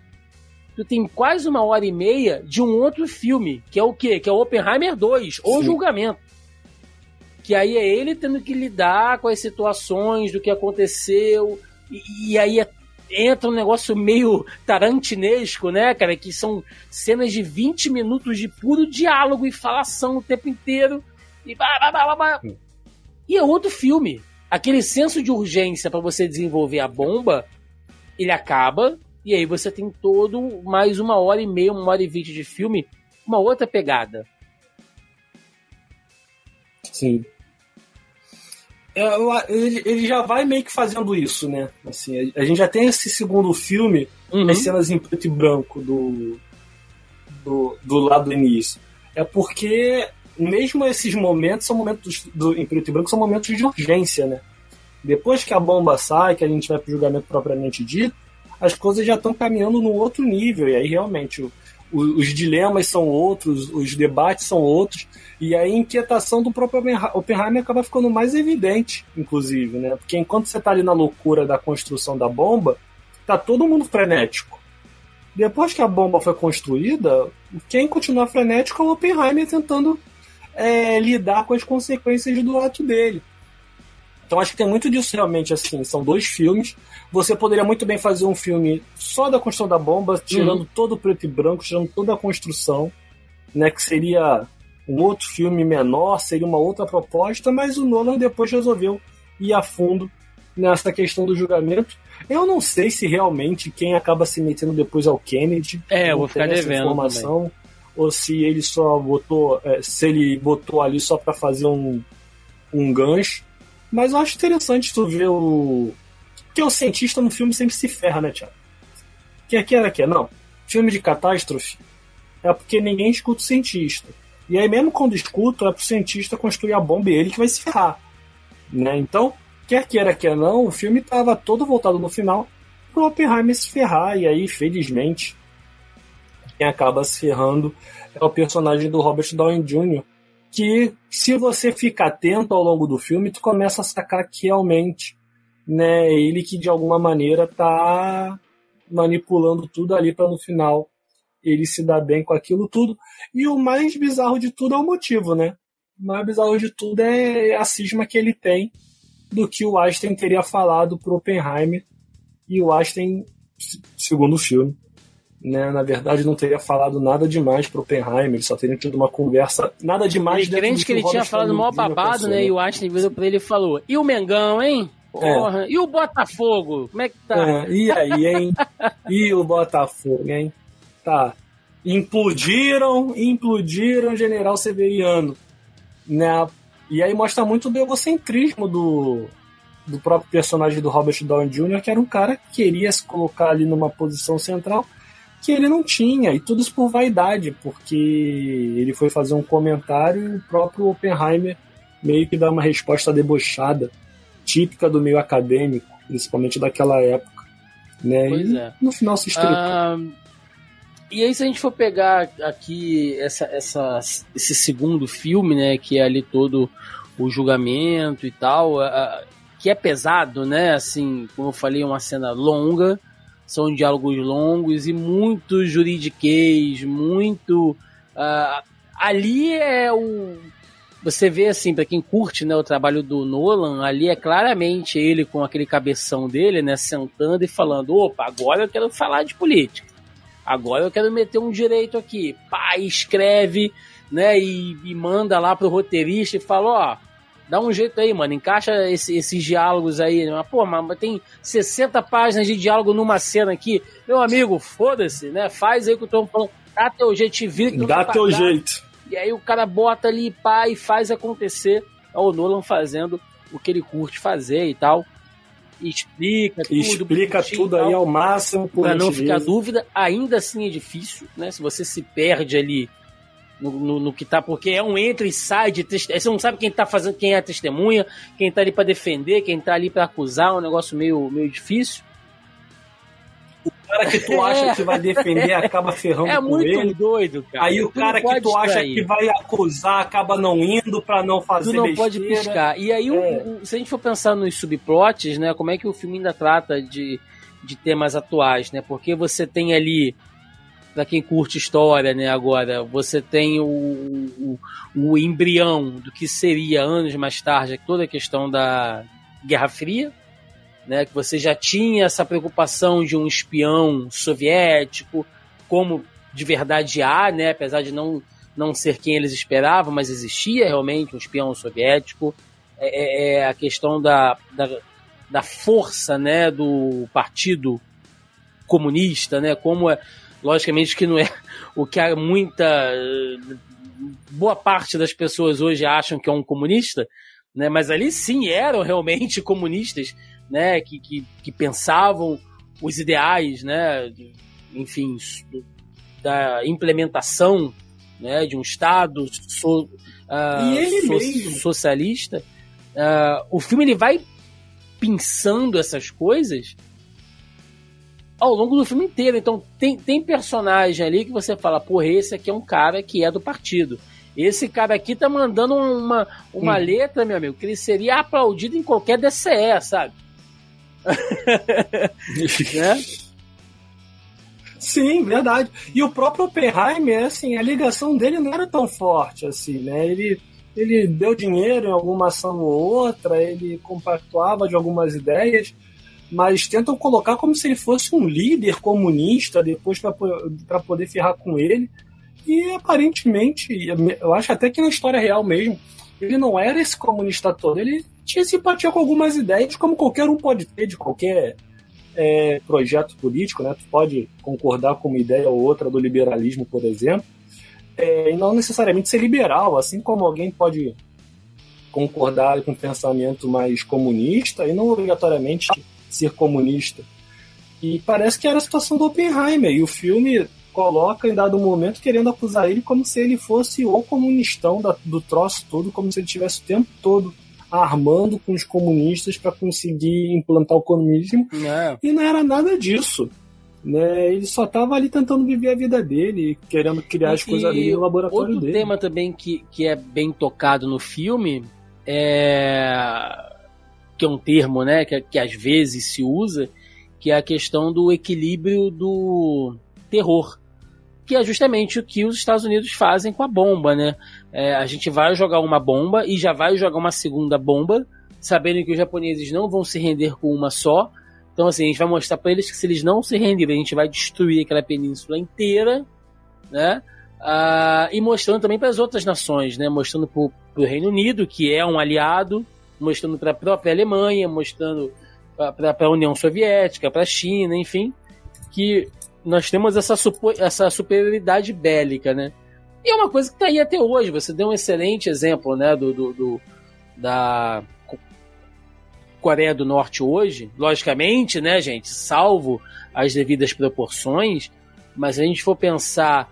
A: tu tem quase uma hora e meia de um outro filme, que é o quê? Que é o Oppenheimer 2, ou Julgamento. Que aí é ele tendo que lidar com as situações do que aconteceu, e, e aí é, entra um negócio meio tarantinesco, né, cara? Que são cenas de 20 minutos de puro diálogo e falação o tempo inteiro. E, blá, blá, blá, e é outro filme aquele senso de urgência para você desenvolver a bomba, ele acaba, e aí você tem todo mais uma hora e meia, uma hora e vinte de filme, uma outra pegada.
B: Sim. É, ele, ele já vai meio que fazendo isso, né? Assim, a, gente já tem esse segundo filme, uhum. as cenas em preto e branco do, do, do lado do início. É porque mesmo esses momentos são momentos do, em preto e branco são momentos de urgência, né? Depois que a bomba sai, que a gente vai para o julgamento propriamente dito, as coisas já estão caminhando num outro nível e aí realmente o, os dilemas são outros, os debates são outros e a inquietação do próprio Oppenheimer acaba ficando mais evidente, inclusive, né? Porque enquanto você está ali na loucura da construção da bomba, tá todo mundo frenético. Depois que a bomba foi construída, quem continua frenético é o Oppenheimer tentando é, lidar com as consequências do ato dele. Então acho que tem muito disso realmente, assim. São dois filmes. Você poderia muito bem fazer um filme só da construção da bomba, tirando uhum. todo o preto e branco, tirando toda a construção, né? Que seria um outro filme menor, seria uma outra proposta, mas o Nolan depois resolveu ir a fundo nessa questão do julgamento. Eu não sei se realmente quem acaba se metendo depois é o Kennedy.
A: É, eu vou ficar devendo informação, também.
B: ou se ele só botou, é, se ele botou ali só para fazer um, um gancho. Mas eu acho interessante tu ver o. Porque o cientista no filme sempre se ferra, né, Tiago? Quer queira, quer não. Filme de catástrofe é porque ninguém escuta o cientista. E aí, mesmo quando escuta, é pro cientista construir a bomba e ele que vai se ferrar. Né? Então, quer queira, quer não, o filme estava todo voltado no final pro Oppenheimer se ferrar. E aí, felizmente, quem acaba se ferrando é o personagem do Robert Downey Jr., que se você fica atento ao longo do filme, tu começa a sacar que realmente né, ele que de alguma maneira tá manipulando tudo ali para no final ele se dar bem com aquilo tudo. E o mais bizarro de tudo é o motivo, né? O mais bizarro de tudo é a cisma que ele tem do que o Einstein teria falado pro Oppenheimer. E o Einstein, segundo o filme, né, na verdade não teria falado nada demais pro Oppenheimer, ele só teria tido uma conversa, nada demais.
A: Ele crente que ele tinha falado mal babado, né, e o Einstein virou pra ele e falou, e o Mengão, hein? Porra, é. e o Botafogo? Como é que tá?
B: É, e aí, hein? e o Botafogo, hein? Tá. Implodiram, implodiram General Severiano. Né? E aí mostra muito do egocentrismo do, do próprio personagem do Robert Downey Jr., que era um cara que queria se colocar ali numa posição central que ele não tinha, e tudo isso por vaidade, porque ele foi fazer um comentário e o próprio Oppenheimer meio que dá uma resposta debochada, típica do meio acadêmico, principalmente daquela época. Né? Pois e é. no final se estrepou. Ah,
A: e aí, se a gente for pegar aqui essa, essa, esse segundo filme, né, que é ali todo o julgamento e tal, uh, que é pesado, né, assim, como eu falei, é uma cena longa, são diálogos longos e muito juridiquês, muito... Uh, ali é o... Você vê, assim, para quem curte né, o trabalho do Nolan, ali é claramente ele com aquele cabeção dele, né, sentando e falando, opa, agora eu quero falar de política Agora eu quero meter um direito aqui. Pá, escreve, né? E, e manda lá pro roteirista e fala, ó, dá um jeito aí, mano. Encaixa esse, esses diálogos aí. Mas, pô, mas tem 60 páginas de diálogo numa cena aqui. Meu amigo, foda-se, né? Faz aí o que eu tô falando. Dá teu jeito, te vira
B: Dá teu jeito.
A: E aí o cara bota ali, pá, e faz acontecer. É o Nolan fazendo o que ele curte fazer e tal explica tudo.
B: Explica tudo aí ao máximo.
A: Para não ficar dúvida, ainda assim é difícil, né? Se você se perde ali no, no, no, que tá, porque é um entra e sai de testemunha. Você não sabe quem tá fazendo, quem é a testemunha, quem tá ali para defender, quem tá ali para acusar, é um negócio meio, meio difícil
B: cara que tu acha que vai defender acaba ferrando é com ele. É
A: muito doido, cara.
B: Aí o cara que tu acha que vai acusar acaba não indo para não fazer Tu
A: não
B: besteira.
A: pode piscar. E aí, é. o, o, se a gente for pensar nos subplots, né, como é que o filme ainda trata de, de temas atuais, né? Porque você tem ali para quem curte história, né, agora, você tem o, o, o, embrião do que seria anos mais tarde toda a questão da Guerra Fria, né, que você já tinha essa preocupação de um espião soviético, como de verdade há, né, apesar de não, não ser quem eles esperavam, mas existia realmente um espião soviético. É, é, é a questão da, da, da, força né, do partido comunista, né, como é, logicamente que não é o que há muita boa parte das pessoas hoje acham que é um comunista, né, mas ali sim eram realmente comunistas né, que, que, que pensavam os ideais, né, enfim, da implementação né, de um Estado so, uh, so, socialista, uh, o filme ele vai pensando essas coisas ao longo do filme inteiro. Então tem, tem personagem ali que você fala, porra, esse aqui é um cara que é do partido. Esse cara aqui tá mandando uma, uma hum. letra, meu amigo, que ele seria aplaudido em qualquer DCE, sabe?
B: né? Sim, verdade. E o próprio Oppenheimer, assim, a ligação dele não era tão forte assim, né? Ele, ele deu dinheiro em alguma ação ou outra, ele compactuava de algumas ideias, mas tentam colocar como se ele fosse um líder comunista depois para poder ferrar com ele. E aparentemente, eu acho até que na história real mesmo, ele não era esse comunista todo, ele tinha simpatia com algumas ideias, como qualquer um pode ter de qualquer é, projeto político, né? Tu pode concordar com uma ideia ou outra do liberalismo, por exemplo, é, e não necessariamente ser liberal, assim como alguém pode concordar com um pensamento mais comunista e não obrigatoriamente ser comunista. E parece que era a situação do Oppenheimer, e o filme coloca em dado momento querendo acusar ele como se ele fosse o comunistão da, do troço todo, como se ele tivesse o tempo todo armando com os comunistas para conseguir implantar o comunismo. É. E não era nada disso. Né? Ele só estava ali tentando viver a vida dele, querendo criar e, as coisas dele no laboratório
A: outro
B: dele.
A: Outro tema também que, que é bem tocado no filme é que é um termo, né, que, que às vezes se usa, que é a questão do equilíbrio do terror que é justamente o que os Estados Unidos fazem com a bomba, né? É, a gente vai jogar uma bomba e já vai jogar uma segunda bomba, sabendo que os japoneses não vão se render com uma só. Então, assim, a gente vai mostrar para eles que se eles não se renderem, a gente vai destruir aquela península inteira, né? Ah, e mostrando também para as outras nações, né? Mostrando para o Reino Unido, que é um aliado, mostrando para a própria Alemanha, mostrando para a União Soviética, para a China, enfim, que nós temos essa, essa superioridade bélica, né? E é uma coisa que está aí até hoje. Você deu um excelente exemplo, né, do, do, do, da Coreia do Norte hoje. Logicamente, né, gente, salvo as devidas proporções, mas se a gente for pensar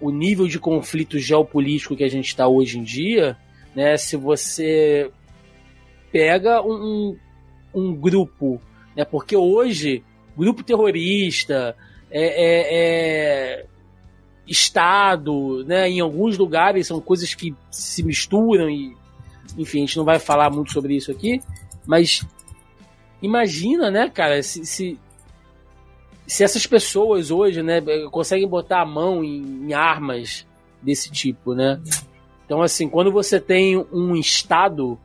A: o nível de conflito geopolítico que a gente está hoje em dia, né, se você pega um, um grupo, né, porque hoje grupo terrorista, é, é, é, Estado, né? Em alguns lugares são coisas que se misturam e, enfim, a gente não vai falar muito sobre isso aqui, mas imagina, né, cara, se, se, se essas pessoas hoje, né, conseguem botar a mão em, em armas desse tipo, né? Então, assim, quando você tem um Estado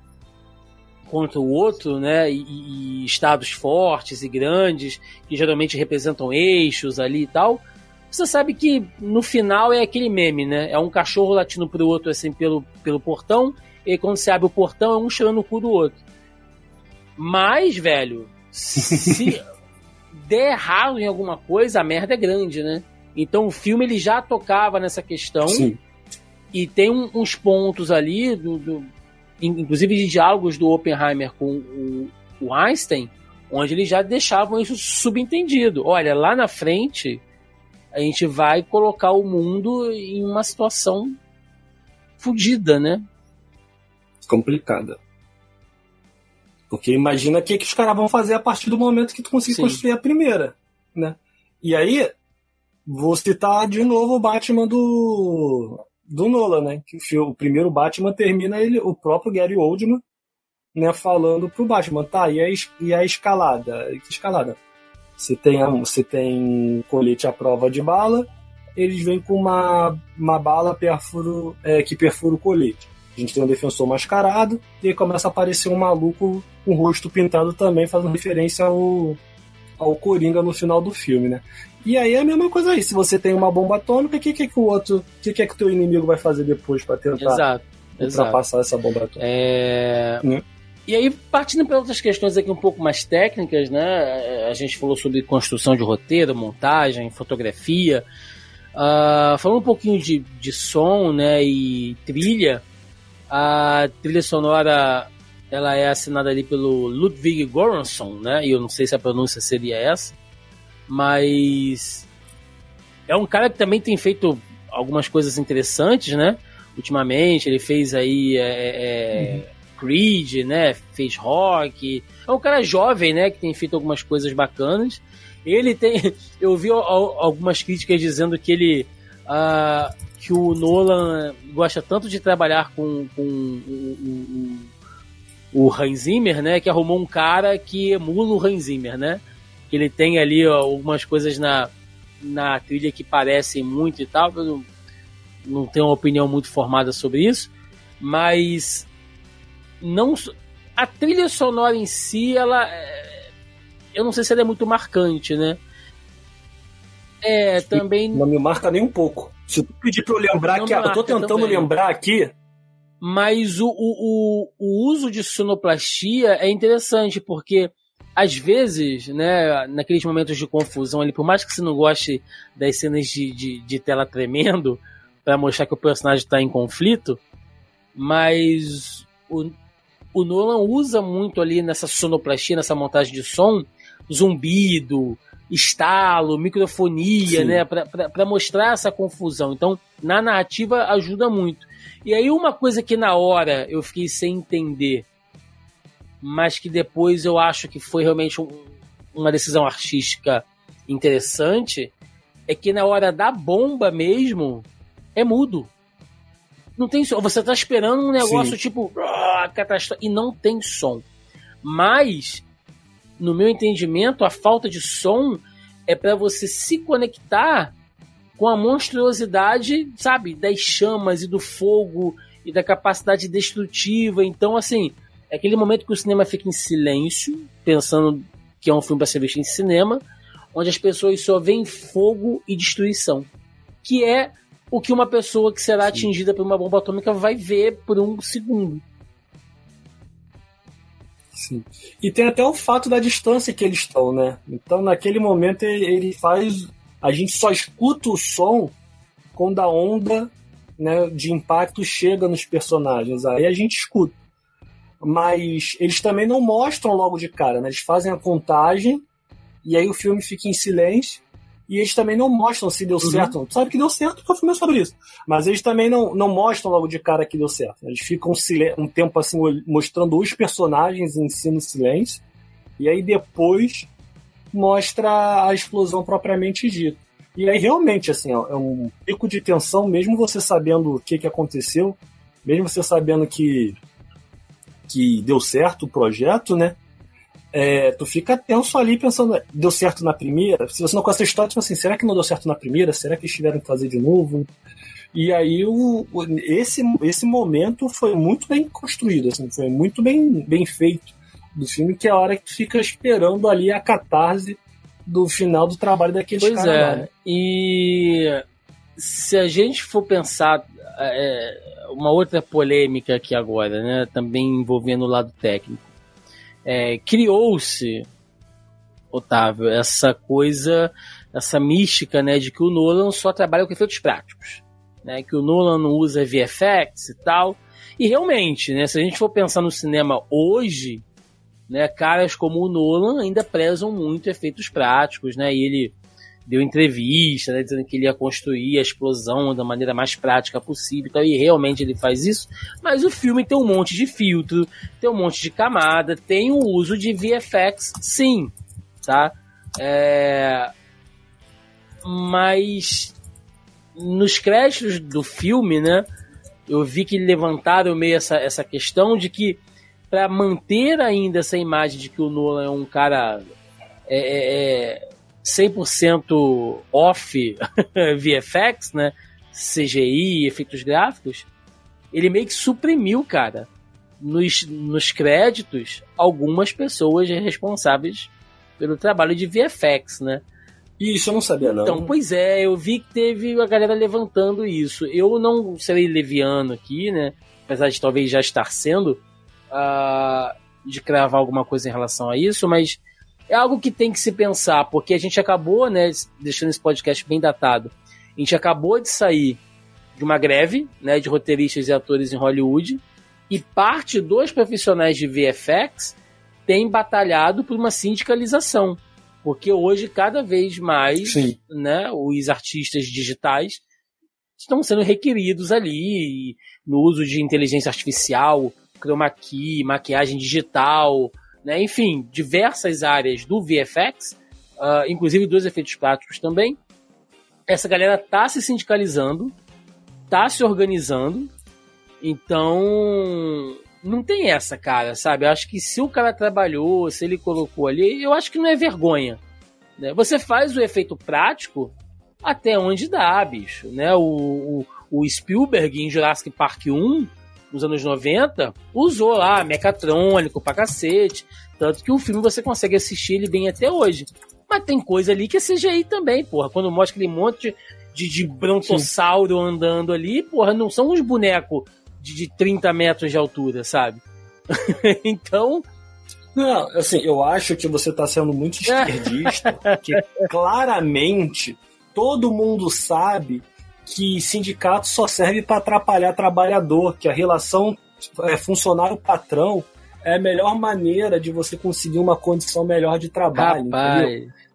A: contra o outro, né? E, e, estados fortes e grandes, que geralmente representam eixos ali e tal. Você sabe que no final é aquele meme, né? É um cachorro latindo pro outro assim pelo, pelo portão, e quando você abre o portão é um cheirando o cu do outro. Mas, velho, se der errado em alguma coisa, a merda é grande, né? Então o filme ele já tocava nessa questão. Sim. E tem um, uns pontos ali do, do inclusive de diálogos do Oppenheimer com o, o Einstein, onde eles já deixavam isso subentendido. Olha, lá na frente a gente vai colocar o mundo em uma situação fodida, né?
B: Complicada. Porque imagina o que, que os caras vão fazer a partir do momento que tu conseguir Sim. construir a primeira, né? E aí, vou citar de novo o Batman do do Nolan, né? Que o, o primeiro Batman termina ele, o próprio Gary Oldman, né, falando pro Batman, tá, e a, e a escalada? Que escalada? Você tem, você tem colete à prova de bala, eles vêm com uma, uma bala perfuro, é, que perfura o colete. A gente tem um defensor mascarado, e aí começa a aparecer um maluco com o rosto pintado também, fazendo referência ao, ao Coringa no final do filme, né? E aí é a mesma coisa aí. Se você tem uma bomba atômica, o que, que, que o outro. O que, que é que o teu inimigo vai fazer depois para tentar
A: exato,
B: ultrapassar
A: exato.
B: essa bomba atômica?
A: É... Né? E aí, partindo para outras questões aqui um pouco mais técnicas, né? A gente falou sobre construção de roteiro, montagem, fotografia. Uh, falando um pouquinho de, de som né, e trilha, a trilha sonora ela é assinada ali pelo Ludwig Göransson, né? E eu não sei se a pronúncia seria essa mas é um cara que também tem feito algumas coisas interessantes, né? Ultimamente ele fez aí é, é, uhum. Creed, né? Fez rock. É um cara jovem, né? Que tem feito algumas coisas bacanas. Ele tem, eu vi algumas críticas dizendo que ele uh, que o Nolan gosta tanto de trabalhar com, com o, o Hans Zimmer, né? Que arrumou um cara que emula o Hans Zimmer, né? que ele tem ali ó, algumas coisas na, na trilha que parecem muito e tal. Eu não, não tenho uma opinião muito formada sobre isso, mas não a trilha sonora em si, ela é, eu não sei se ela é muito marcante, né? É, também
B: não me marca nem um pouco. Se tu pedir pra eu lembrar aqui, eu tô tentando também. lembrar aqui.
A: Mas o, o, o uso de sonoplastia é interessante, porque às vezes, né, naqueles momentos de confusão ali, por mais que você não goste das cenas de, de, de tela tremendo, para mostrar que o personagem está em conflito, mas o, o Nolan usa muito ali nessa sonoplastia, nessa montagem de som, zumbido, estalo, microfonia, Sim. né, para mostrar essa confusão. Então, na narrativa ajuda muito. E aí uma coisa que na hora eu fiquei sem entender, mas que depois eu acho que foi realmente um, uma decisão artística interessante, é que na hora da bomba mesmo é mudo. Não tem som. Você tá esperando um negócio Sim. tipo ah, catástrofe e não tem som. Mas no meu entendimento, a falta de som é para você se conectar com a monstruosidade, sabe, das chamas e do fogo e da capacidade destrutiva. Então, assim, é aquele momento que o cinema fica em silêncio, pensando que é um filme para ser visto em cinema, onde as pessoas só veem fogo e destruição, que é o que uma pessoa que será Sim. atingida por uma bomba atômica vai ver por um segundo.
B: Sim. E tem até o fato da distância que eles estão, né? Então, naquele momento, ele faz. A gente só escuta o som quando a onda né, de impacto chega nos personagens. Aí a gente escuta. Mas eles também não mostram logo de cara, né? Eles fazem a contagem e aí o filme fica em silêncio e eles também não mostram se deu uhum. certo. Tu sabe que deu certo porque o filme é sobre isso. Mas eles também não, não mostram logo de cara que deu certo. Eles ficam um tempo assim mostrando os personagens em si no silêncio. E aí depois mostra a explosão propriamente dita. E aí realmente assim, ó, é um pico de tensão, mesmo você sabendo o que, que aconteceu, mesmo você sabendo que, que deu certo o projeto, né? é, tu fica tenso ali pensando, deu certo na primeira? Se você não conhece a história, tu assim, será que não deu certo na primeira? Será que eles tiveram que fazer de novo? E aí o, esse, esse momento foi muito bem construído, assim, foi muito bem, bem feito do filme, que é a hora que fica esperando ali a catarse do final do trabalho daqueles
A: pois
B: caras.
A: É. Né? E se a gente for pensar é, uma outra polêmica aqui agora, né, também envolvendo o lado técnico é, criou-se, Otávio, essa coisa, essa mística, né, de que o Nolan só trabalha com efeitos práticos, né, que o Nolan não usa VFX e tal. E realmente, né, se a gente for pensar no cinema hoje, né, caras como o Nolan ainda prezam muito efeitos práticos, né, e ele deu entrevista, né, dizendo que ele ia construir a explosão da maneira mais prática possível e tal, e realmente ele faz isso. Mas o filme tem um monte de filtro, tem um monte de camada, tem o uso de VFX, sim, tá? É... Mas nos créditos do filme, né, eu vi que levantaram meio essa, essa questão de que para manter ainda essa imagem de que o Nolan é um cara é, é, é 100% off VFX, né? CGI, efeitos gráficos, ele meio que suprimiu, cara, nos, nos créditos, algumas pessoas responsáveis pelo trabalho de VFX, né?
B: Isso eu não sabia, não.
A: Então, pois é, eu vi que teve a galera levantando isso. Eu não serei leviano aqui, né? Apesar de talvez já estar sendo, uh, de cravar alguma coisa em relação a isso, mas é algo que tem que se pensar, porque a gente acabou, né, deixando esse podcast bem datado, a gente acabou de sair de uma greve, né, de roteiristas e atores em Hollywood, e parte dos profissionais de VFX tem batalhado por uma sindicalização, porque hoje cada vez mais, Sim. né, os artistas digitais estão sendo requeridos ali no uso de inteligência artificial, chroma key, maquiagem digital, né? Enfim, diversas áreas do VFX, uh, ah, inclusive dos efeitos práticos também. Essa galera tá se sindicalizando, tá se organizando, então não tem essa, cara, sabe? Eu acho que se o cara trabalhou, se ele colocou ali, eu acho que não é vergonha. Né? Você faz o efeito prático até onde dá, bicho. Né? O, o, o Spielberg em Jurassic Park 1 nos anos 90, usou lá mecatrônico pra cacete. Tanto que o filme você consegue assistir ele bem até hoje. Mas tem coisa ali que é CGI também, porra. Quando mostra aquele monte de, de brontossauro Sim. andando ali, porra, não são uns bonecos de, de 30 metros de altura, sabe? então.
B: Não, assim, eu acho que você está sendo muito esquerdista, que claramente todo mundo sabe que sindicato só serve para atrapalhar trabalhador, que a relação é, funcionário-patrão é a melhor maneira de você conseguir uma condição melhor de trabalho.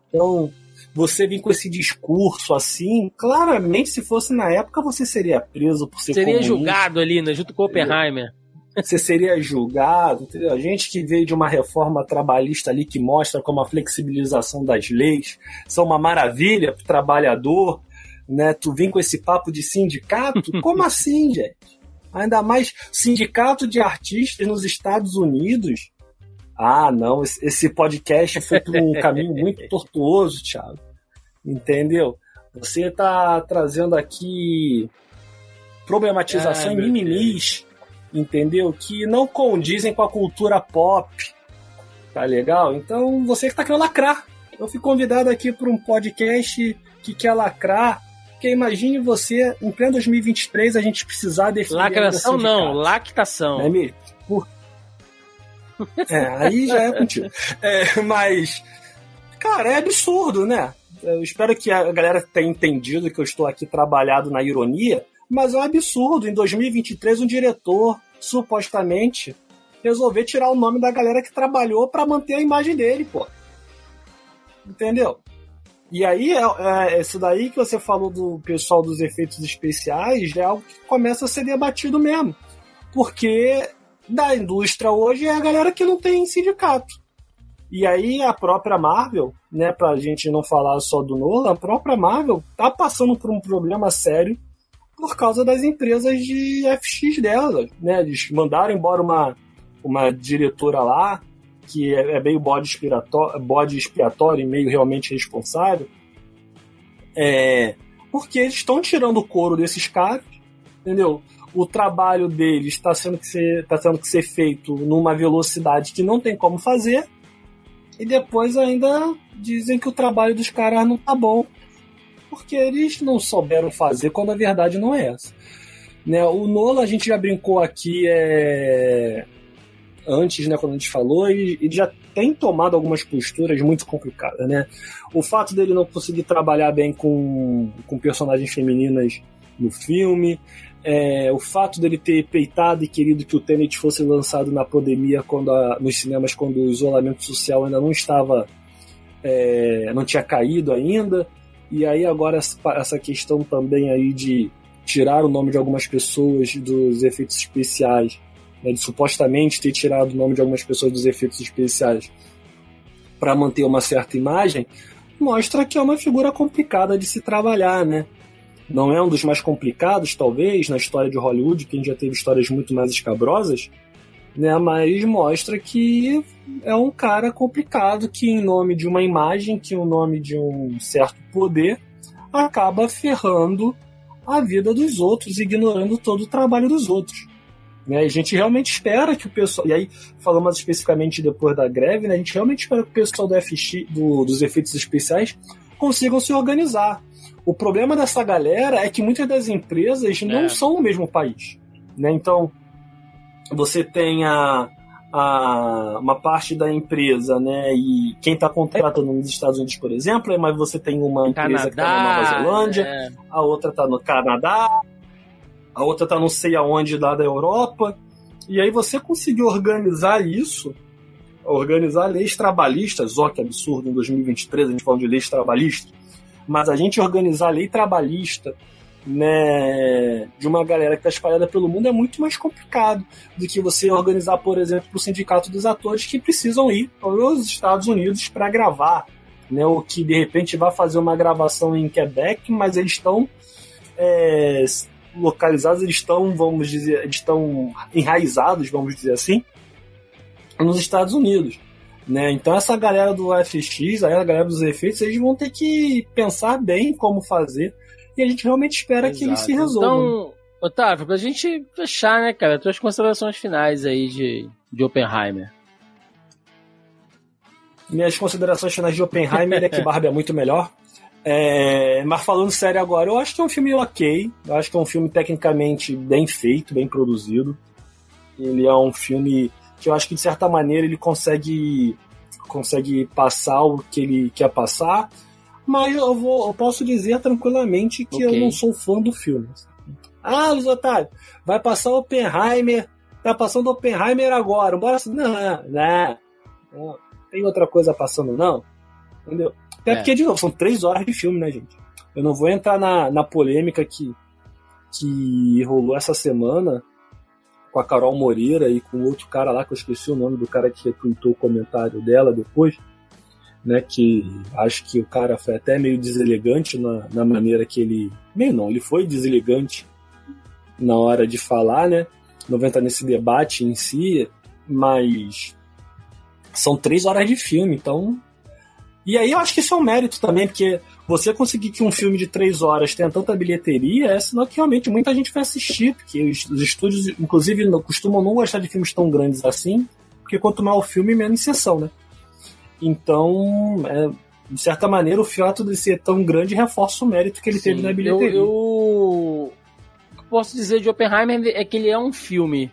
B: Então, você vir com esse discurso assim, claramente, se fosse na época, você seria preso por ser
A: Seria comunista. julgado ali, né, junto com Oppenheimer.
B: Você seria julgado, entendeu? A gente que veio de uma reforma trabalhista ali que mostra como a flexibilização das leis são uma maravilha para o trabalhador, né? Tu vem com esse papo de sindicato? Como assim, gente? Ainda mais sindicato de artistas nos Estados Unidos. Ah, não, esse podcast foi por um caminho muito tortuoso, Thiago. Entendeu? Você está trazendo aqui problematização e mimimis, entendeu? Que não condizem com a cultura pop. Tá legal? Então você que tá querendo lacrar. Eu fui convidado aqui para um podcast que quer lacrar porque imagine você, em pleno 2023, a gente precisar definir.
A: Lacração não, lactação.
B: Não é mesmo? Por... É, aí já é contigo. É, mas, cara, é absurdo, né? Eu espero que a galera tenha entendido que eu estou aqui trabalhado na ironia, mas é um absurdo. Em 2023, um diretor, supostamente, resolver tirar o nome da galera que trabalhou para manter a imagem dele, pô. Entendeu? E aí, é, é, isso daí que você falou do pessoal dos efeitos especiais é algo que começa a ser debatido mesmo. Porque da indústria hoje é a galera que não tem sindicato. E aí a própria Marvel, né, pra gente não falar só do Nolan, a própria Marvel tá passando por um problema sério por causa das empresas de FX dela, né? Eles mandaram embora uma, uma diretora lá, que é, é meio bode expiatório, bode expiatório e meio realmente responsável, é, porque eles estão tirando o couro desses caras, entendeu? O trabalho deles está sendo, que tá tendo que ser feito numa velocidade que não tem como fazer, e depois ainda dizem que o trabalho dos caras não tá bom, porque eles não souberam fazer quando a verdade não é essa. Né, o Nola, a gente já brincou aqui, é, antes, né, quando a gente falou, ele, ele já tem tomado algumas posturas muito complicadas, né? O fato dele não conseguir trabalhar bem com, com personagens femininas no filme, é, o fato dele ter peitado e querido que o Tenet fosse lançado na pandemia, quando a, nos cinemas, quando o isolamento social ainda não estava, é, não tinha caído ainda, e aí agora essa, questão também aí de tirar o nome de algumas pessoas dos efeitos especiais né, de supostamente ter tirado o nome de algumas pessoas dos efeitos especiais para manter uma certa imagem, mostra que é uma figura complicada de se trabalhar, né? Não é um dos mais complicados, talvez, na história de Hollywood, que a gente já teve histórias muito mais escabrosas, né? Mas mostra que é um cara complicado que, em nome de uma imagem, que em nome de um certo poder, acaba ferrando a vida dos outros, ignorando todo o trabalho dos outros. Né? A gente realmente espera que o pessoal. E aí, falando mais especificamente depois da greve, né? a gente realmente espera que o pessoal do FX, do, dos efeitos especiais consigam se organizar. O problema dessa galera é que muitas das empresas é. não são o mesmo país. Né? Então, você tem a, a, uma parte da empresa, né? E quem está contratando nos Estados Unidos, por exemplo, mas você tem uma empresa Canadá, que está na Nova Zelândia, é. a outra está no Canadá, a outra tá não sei aonde lá da Europa. E aí você conseguiu organizar isso, organizar leis trabalhistas, ó que absurdo, em 2023 a gente falando de leis trabalhistas, mas a gente organizar lei trabalhista né, de uma galera que está espalhada pelo mundo é muito mais complicado do que você organizar, por exemplo, o sindicato dos atores que precisam ir aos Estados Unidos para gravar, né, ou que de repente vai fazer uma gravação em Quebec, mas eles estão é, localizados, eles estão, vamos dizer, eles estão enraizados, vamos dizer assim, nos Estados Unidos. Né? Então essa galera do FX, a galera dos efeitos, eles vão ter que pensar bem como fazer e a gente realmente espera Exato. que eles se resolvam.
A: Então, Otávio, pra gente fechar, né, cara, tuas considerações finais aí de, de Oppenheimer.
B: Minhas considerações finais de Oppenheimer é que Barbie é muito melhor. É, mas falando sério agora, eu acho que é um filme ok. Eu acho que é um filme tecnicamente bem feito, bem produzido. Ele é um filme que eu acho que de certa maneira ele consegue consegue passar o que ele quer passar, mas eu, vou, eu posso dizer tranquilamente que okay. eu não sou fã do filme. Ah, Luiz Otávio, vai passar Oppenheimer, tá passando Oppenheimer agora, bora não, não, não, tem outra coisa passando não, entendeu? Até é. porque, de novo, são três horas de filme, né, gente? Eu não vou entrar na, na polêmica que, que rolou essa semana, com a Carol Moreira e com outro cara lá, que eu esqueci o nome do cara que retweetou o comentário dela depois, né? Que acho que o cara foi até meio deselegante na, na maneira que ele. Meio não, ele foi deselegante na hora de falar, né? Não vou entrar nesse debate em si, mas são três horas de filme, então. E aí eu acho que isso é um mérito também, porque você conseguir que um filme de três horas tenha tanta bilheteria é sinal que realmente muita gente vai assistir, porque os, os estúdios, inclusive, não, costumam não gostar de filmes tão grandes assim, porque quanto maior o filme, menos sessão, né? Então, é, de certa maneira, o fato de ser tão grande reforça o mérito que ele Sim, teve na bilheteria.
A: Eu, eu... O que posso dizer de Oppenheimer é que ele é um filme.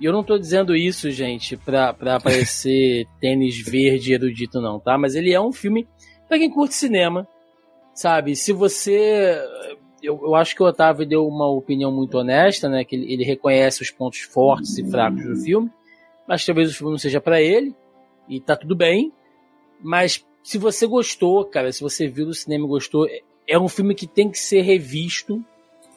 A: E eu não tô dizendo isso, gente, pra, pra parecer tênis verde erudito, não, tá? Mas ele é um filme pra quem curte cinema, sabe? Se você. Eu, eu acho que o Otávio deu uma opinião muito honesta, né? Que ele, ele reconhece os pontos fortes e fracos do filme, mas talvez o filme não seja para ele, e tá tudo bem. Mas se você gostou, cara, se você viu no cinema e gostou, é um filme que tem que ser revisto,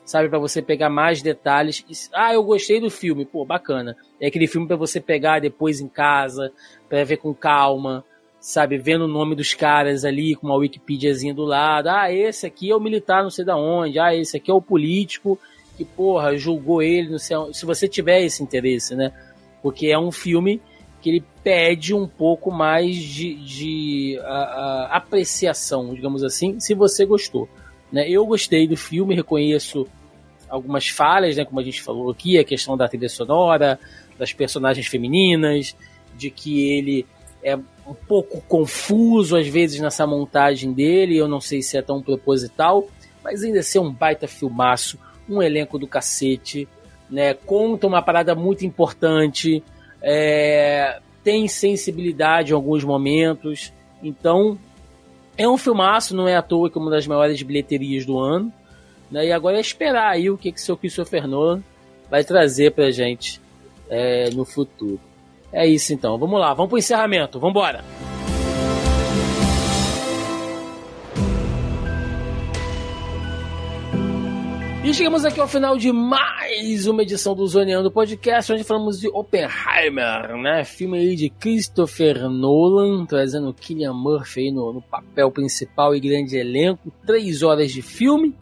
A: sabe? para você pegar mais detalhes. Ah, eu gostei do filme, pô, bacana. É aquele filme para você pegar depois em casa, para ver com calma, sabe, vendo o nome dos caras ali com uma Wikipediazinha do lado. Ah, esse aqui é o militar não sei da onde. Ah, esse aqui é o político que, porra, julgou ele, não sei. Se você tiver esse interesse, né? Porque é um filme que ele pede um pouco mais de, de a, a, apreciação, digamos assim, se você gostou. Né? Eu gostei do filme, reconheço algumas falhas, né, como a gente falou aqui, a questão da trilha sonora, das personagens femininas, de que ele é um pouco confuso às vezes nessa montagem dele, eu não sei se é tão proposital, mas ainda assim é um baita filmaço, um elenco do cacete, né? Conta uma parada muito importante, é, tem sensibilidade em alguns momentos, então é um filmaço, não é à toa que é uma das maiores bilheterias do ano, né? E agora é esperar aí o que que seu Christopher Nolan vai trazer pra gente é, no futuro. É isso então. Vamos lá, vamos pro encerramento. Vamos embora. E chegamos aqui ao final de mais uma edição do Zoneando Podcast, onde falamos de Oppenheimer, né? Filme aí de Christopher Nolan, trazendo Killian Murphy aí no, no papel principal e grande elenco. Três horas de filme,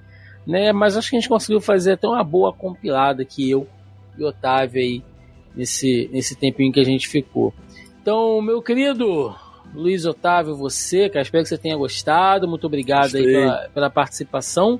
A: né? Mas acho que a gente conseguiu fazer até uma boa compilada que eu e Otávio aí nesse, nesse tempinho que a gente ficou. Então, meu querido Luiz Otávio, você, cara, espero que você tenha gostado. Muito obrigado Gostei. aí pela, pela participação.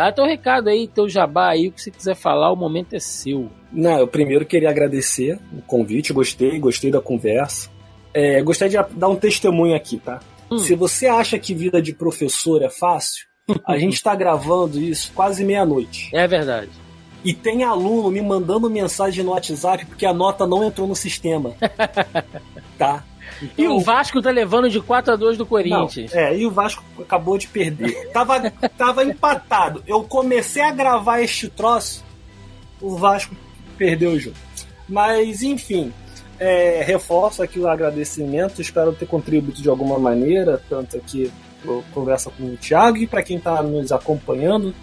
A: Dá teu recado aí, teu jabá aí, o que você quiser falar, o momento é seu.
B: Não, eu primeiro queria agradecer o convite, gostei, gostei da conversa. É, gostaria de dar um testemunho aqui, tá? Hum. Se você acha que vida de professor é fácil, a gente está gravando isso quase meia-noite.
A: É verdade.
B: E tem aluno me mandando mensagem no WhatsApp porque a nota não entrou no sistema. tá?
A: Então, e o Vasco tá levando de 4 a 2 do Corinthians.
B: Não, é, e o Vasco acabou de perder. Tava, tava empatado. Eu comecei a gravar este troço, o Vasco perdeu o jogo. Mas, enfim, é, reforço aqui o agradecimento. Espero ter contribuído de alguma maneira, tanto aqui conversa com o Thiago e para quem está nos acompanhando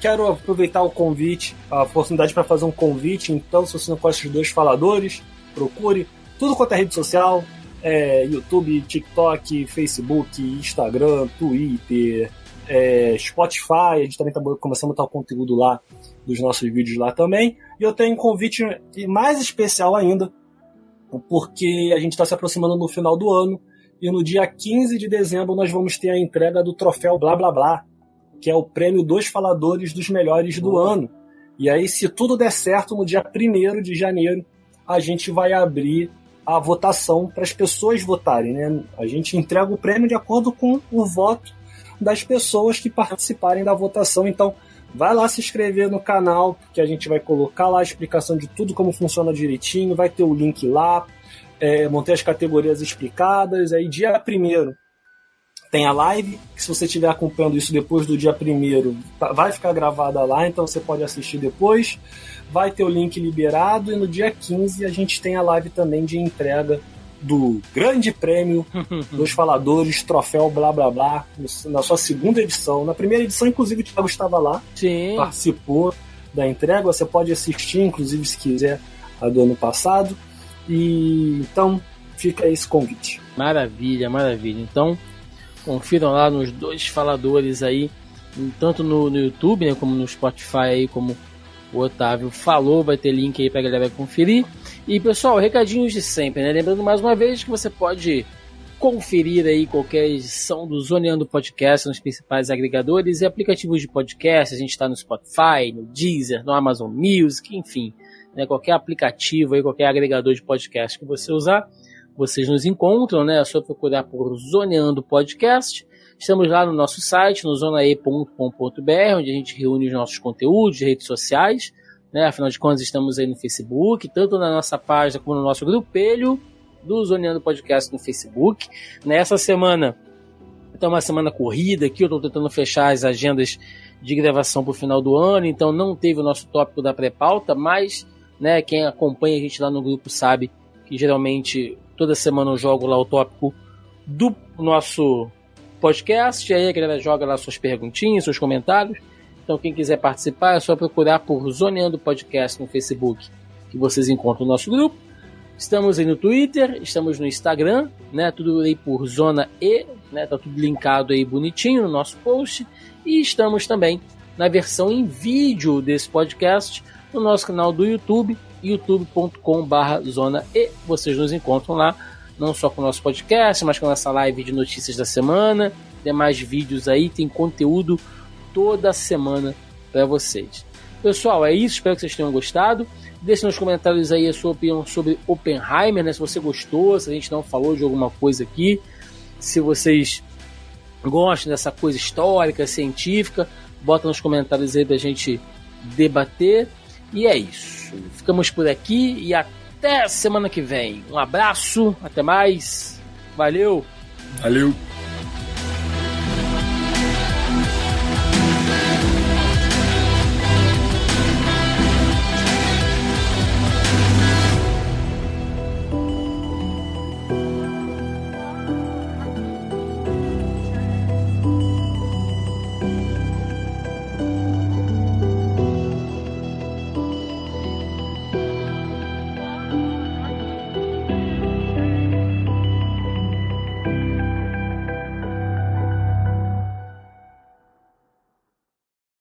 B: quero aproveitar o convite, a oportunidade para fazer um convite. Então, se você não conhece os dois faladores, procure tudo quanto é rede social: é, YouTube, TikTok, Facebook, Instagram, Twitter, é, Spotify. A gente também está começando a botar o conteúdo lá dos nossos vídeos lá também. E eu tenho um convite mais especial ainda, porque a gente está se aproximando no final do ano. E no dia 15 de dezembro nós vamos ter a entrega do troféu Blá Blá Blá, que é o prêmio dos faladores dos melhores do ano. E aí, se tudo der certo, no dia 1 de janeiro, a gente vai abrir a votação para as pessoas votarem. Né? A gente entrega o prêmio de acordo com o voto das pessoas que participarem da votação. Então, vai lá se inscrever no canal, que a gente vai colocar lá a explicação de tudo como funciona direitinho, vai ter o link lá, é, vão ter as categorias explicadas. Aí, dia primeiro tem a live, que se você estiver acompanhando isso depois do dia primeiro, tá, vai ficar gravada lá, então você pode assistir depois. Vai ter o link liberado e no dia 15 a gente tem a live também de entrega do Grande Prêmio dos Faladores, Troféu Blá Blá Blá, na sua segunda edição. Na primeira edição, inclusive, o Thiago estava lá,
A: Sim.
B: participou da entrega. Você pode assistir, inclusive, se quiser, a do ano passado. E então fica esse convite.
A: Maravilha, maravilha. Então, confiram lá nos dois faladores aí, tanto no, no YouTube, né, como no Spotify aí, como o Otávio falou, vai ter link aí pra galera conferir. E pessoal, recadinhos de sempre, né? Lembrando mais uma vez que você pode conferir aí qualquer edição do Zoneando Podcast nos principais agregadores e aplicativos de podcast. A gente está no Spotify, no Deezer, no Amazon Music, enfim, né? qualquer aplicativo aí, qualquer agregador de podcast que você usar, vocês nos encontram, né? É só procurar por Zoneando Podcast. Estamos lá no nosso site, no zonae.com.br, onde a gente reúne os nossos conteúdos de redes sociais. Né? Afinal de contas, estamos aí no Facebook, tanto na nossa página como no nosso grupelho do Zoneando Podcast no Facebook. Nessa semana, então uma semana corrida aqui, eu estou tentando fechar as agendas de gravação para o final do ano, então não teve o nosso tópico da pré-pauta, mas né, quem acompanha a gente lá no grupo sabe que geralmente toda semana eu jogo lá o tópico do nosso podcast, aí a galera joga lá suas perguntinhas, seus comentários. Então, quem quiser participar, é só procurar por Zoneando Podcast no Facebook, que vocês encontram o nosso grupo. Estamos aí no Twitter, estamos no Instagram, né? Tudo aí por Zona E, né? Tá tudo linkado aí bonitinho no nosso post. E estamos também na versão em vídeo desse podcast no nosso canal do YouTube, youtube.com/zona E. Vocês nos encontram lá, não só com o nosso podcast, mas com a nossa live de notícias da semana. Tem mais vídeos aí, tem conteúdo toda semana para vocês. Pessoal, é isso. Espero que vocês tenham gostado. Deixe nos comentários aí a sua opinião sobre Oppenheimer, né? Se você gostou, se a gente não falou de alguma coisa aqui, se vocês gostam dessa coisa histórica, científica, bota nos comentários aí da gente debater. E é isso. Ficamos por aqui e até semana que vem. Um abraço, até mais. Valeu.
B: Valeu.